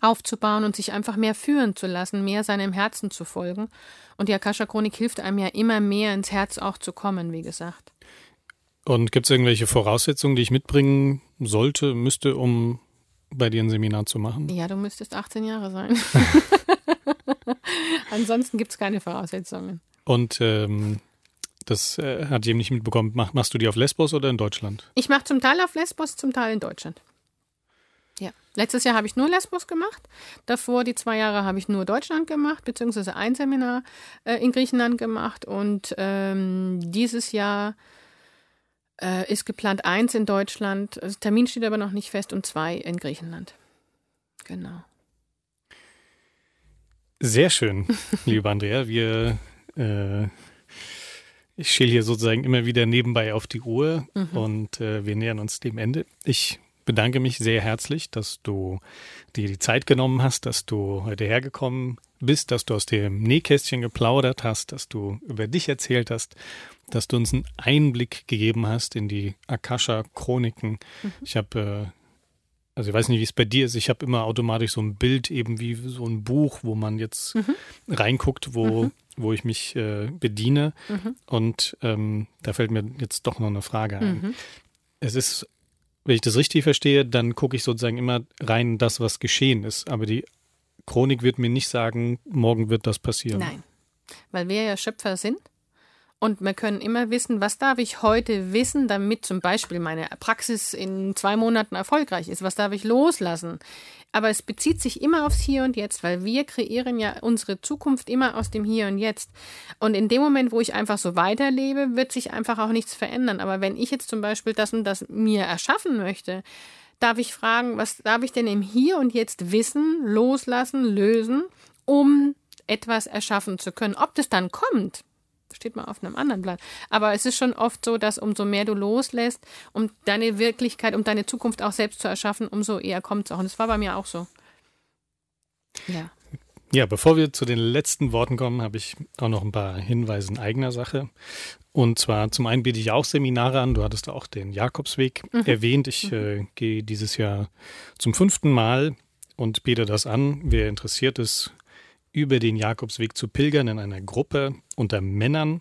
aufzubauen und sich einfach mehr führen zu lassen, mehr seinem Herzen zu folgen. Und die Akasha-Chronik hilft einem ja immer mehr ins Herz auch zu kommen, wie gesagt. Und gibt es irgendwelche Voraussetzungen, die ich mitbringen sollte, müsste, um bei dir ein Seminar zu machen? Ja, du müsstest 18 Jahre sein. Ansonsten gibt es keine Voraussetzungen. Und ähm, das äh, hat jemand nicht mitbekommen. Mach, machst du die auf Lesbos oder in Deutschland? Ich mache zum Teil auf Lesbos, zum Teil in Deutschland. Ja. Letztes Jahr habe ich nur Lesbos gemacht. Davor, die zwei Jahre, habe ich nur Deutschland gemacht, beziehungsweise ein Seminar äh, in Griechenland gemacht. Und ähm, dieses Jahr äh, ist geplant eins in Deutschland. Also Termin steht aber noch nicht fest und zwei in Griechenland. Genau. Sehr schön, liebe Andrea. Wir, äh, ich schäle hier sozusagen immer wieder nebenbei auf die Uhr mhm. und äh, wir nähern uns dem Ende. Ich bedanke mich sehr herzlich, dass du dir die Zeit genommen hast, dass du heute hergekommen bist, dass du aus dem Nähkästchen geplaudert hast, dass du über dich erzählt hast, dass du uns einen Einblick gegeben hast in die Akasha-Chroniken. Mhm. Ich habe äh, also ich weiß nicht, wie es bei dir ist. Ich habe immer automatisch so ein Bild, eben wie so ein Buch, wo man jetzt mhm. reinguckt, wo, mhm. wo ich mich äh, bediene. Mhm. Und ähm, da fällt mir jetzt doch noch eine Frage ein. Mhm. Es ist, wenn ich das richtig verstehe, dann gucke ich sozusagen immer rein das, was geschehen ist. Aber die Chronik wird mir nicht sagen, morgen wird das passieren. Nein, weil wir ja Schöpfer sind Und wir können immer wissen, was darf ich heute wissen, damit zum Beispiel meine Praxis in zwei Monaten erfolgreich ist. Was darf ich loslassen? Aber es bezieht sich immer aufs Hier und Jetzt, weil wir kreieren ja unsere Zukunft immer aus dem Hier und Jetzt. Und in dem Moment, wo ich einfach so weiterlebe, wird sich einfach auch nichts verändern. Aber wenn ich jetzt zum Beispiel das und das mir erschaffen möchte, darf ich fragen, was darf ich denn im Hier und Jetzt wissen, loslassen, lösen, um etwas erschaffen zu können. Ob das dann kommt, steht mal auf einem anderen Blatt. Aber es ist schon oft so, dass umso mehr du loslässt, um deine Wirklichkeit, um deine Zukunft auch selbst zu erschaffen, umso eher kommt es auch. Und das war bei mir auch so. Ja. Ja, bevor wir zu den letzten Worten kommen, habe ich auch noch ein paar Hinweise in eigener Sache. Und zwar zum einen biete ich auch Seminare an. Du hattest auch den Jakobsweg mhm. erwähnt. Ich mhm. äh, gehe dieses Jahr zum fünften Mal und biete das an. Wer interessiert ist, über den Jakobsweg zu pilgern in einer Gruppe unter Männern.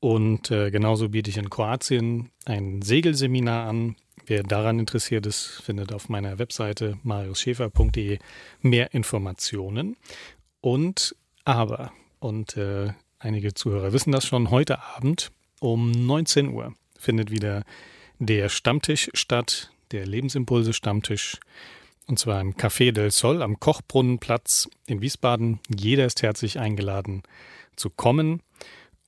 Und äh, genauso biete ich in Kroatien ein Segelseminar an. Wer daran interessiert ist, findet auf meiner Webseite mariusschäfer.de mehr Informationen. Und aber, und äh, einige Zuhörer wissen das schon, heute Abend um 19 Uhr findet wieder der Stammtisch statt, der Lebensimpulse Stammtisch und zwar im Café del Sol am Kochbrunnenplatz in Wiesbaden. Jeder ist herzlich eingeladen zu kommen.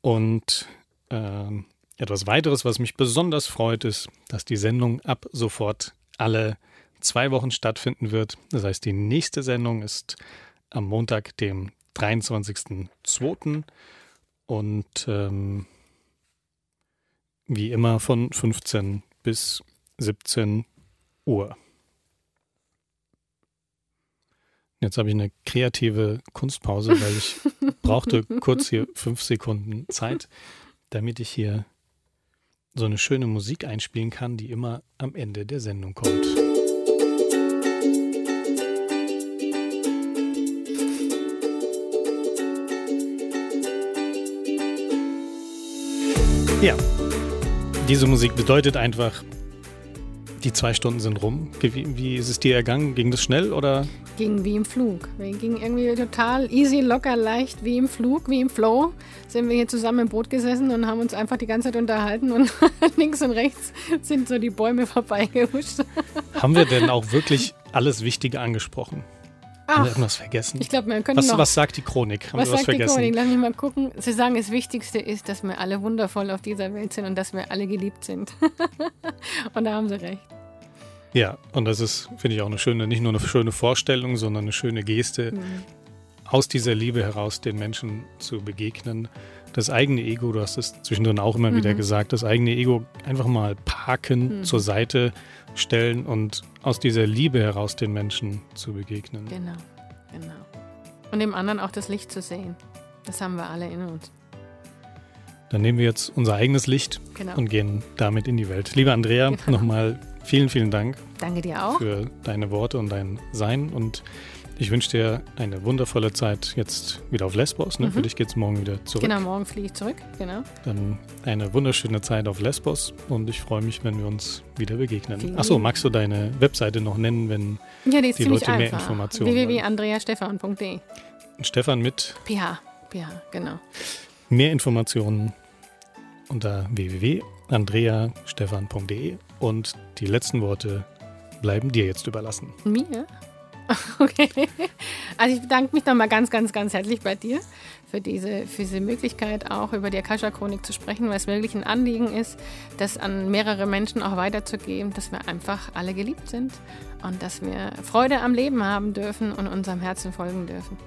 Und äh, etwas weiteres, was mich besonders freut, ist, dass die Sendung ab sofort alle zwei Wochen stattfinden wird. Das heißt, die nächste Sendung ist am Montag, dem 23.02. Und ähm, wie immer von 15 bis 17 Uhr. Jetzt habe ich eine kreative Kunstpause, weil ich brauchte kurz hier fünf Sekunden Zeit, damit ich hier so eine schöne Musik einspielen kann, die immer am Ende der Sendung kommt. Ja, diese Musik bedeutet einfach, die zwei Stunden sind rum. Wie, wie ist es dir ergangen? Ging das schnell oder? Ging wie im Flug. Wir ging irgendwie total easy, locker, leicht, wie im Flug, wie im Flow. Sind wir hier zusammen im Boot gesessen und haben uns einfach die ganze Zeit unterhalten und links und rechts sind so die Bäume vorbeigehuscht. Haben wir denn auch wirklich alles Wichtige angesprochen? Ach, haben wir irgendwas vergessen? Ich glaube, wir können was, noch, was sagt die Chronik? Haben was wir was sagt vergessen? die Chronik? Lass mich mal gucken. Sie sagen, das Wichtigste ist, dass wir alle wundervoll auf dieser Welt sind und dass wir alle geliebt sind. und da haben sie recht. Ja, und das ist, finde ich, auch eine schöne, nicht nur eine schöne Vorstellung, sondern eine schöne Geste, mhm. aus dieser Liebe heraus den Menschen zu begegnen. Das eigene Ego, du hast es zwischendrin auch immer mhm. wieder gesagt, das eigene Ego einfach mal parken, mhm. zur Seite stellen und aus dieser Liebe heraus den Menschen zu begegnen. Genau, genau. Und dem anderen auch das Licht zu sehen. Das haben wir alle in uns. Dann nehmen wir jetzt unser eigenes Licht genau. und gehen damit in die Welt. Liebe Andrea, genau. nochmal Vielen, vielen Dank. Danke dir auch. Für deine Worte und dein Sein. Und ich wünsche dir eine wundervolle Zeit jetzt wieder auf Lesbos. Ne? Mhm. Für dich geht es morgen wieder zurück. Genau, morgen fliege ich zurück. Genau. Dann eine wunderschöne Zeit auf Lesbos und ich freue mich, wenn wir uns wieder begegnen. Achso, magst du deine Webseite noch nennen, wenn ja, die, die Leute einfach. mehr Informationen www.andreastefan.de Stefan mit PH. PH, genau. Mehr Informationen unter www.andreastefan.de und die letzten Worte bleiben dir jetzt überlassen. Mir? Okay. Also ich bedanke mich nochmal ganz, ganz, ganz herzlich bei dir für diese, für diese Möglichkeit, auch über die Akasha-Chronik zu sprechen, weil es wirklich ein Anliegen ist, das an mehrere Menschen auch weiterzugeben, dass wir einfach alle geliebt sind und dass wir Freude am Leben haben dürfen und unserem Herzen folgen dürfen.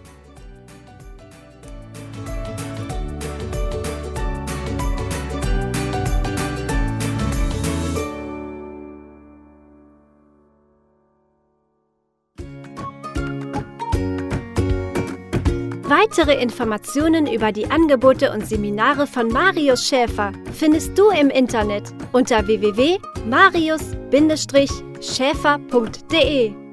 Weitere Informationen über die Angebote und Seminare von Marius Schäfer findest du im Internet unter www.marius-schäfer.de.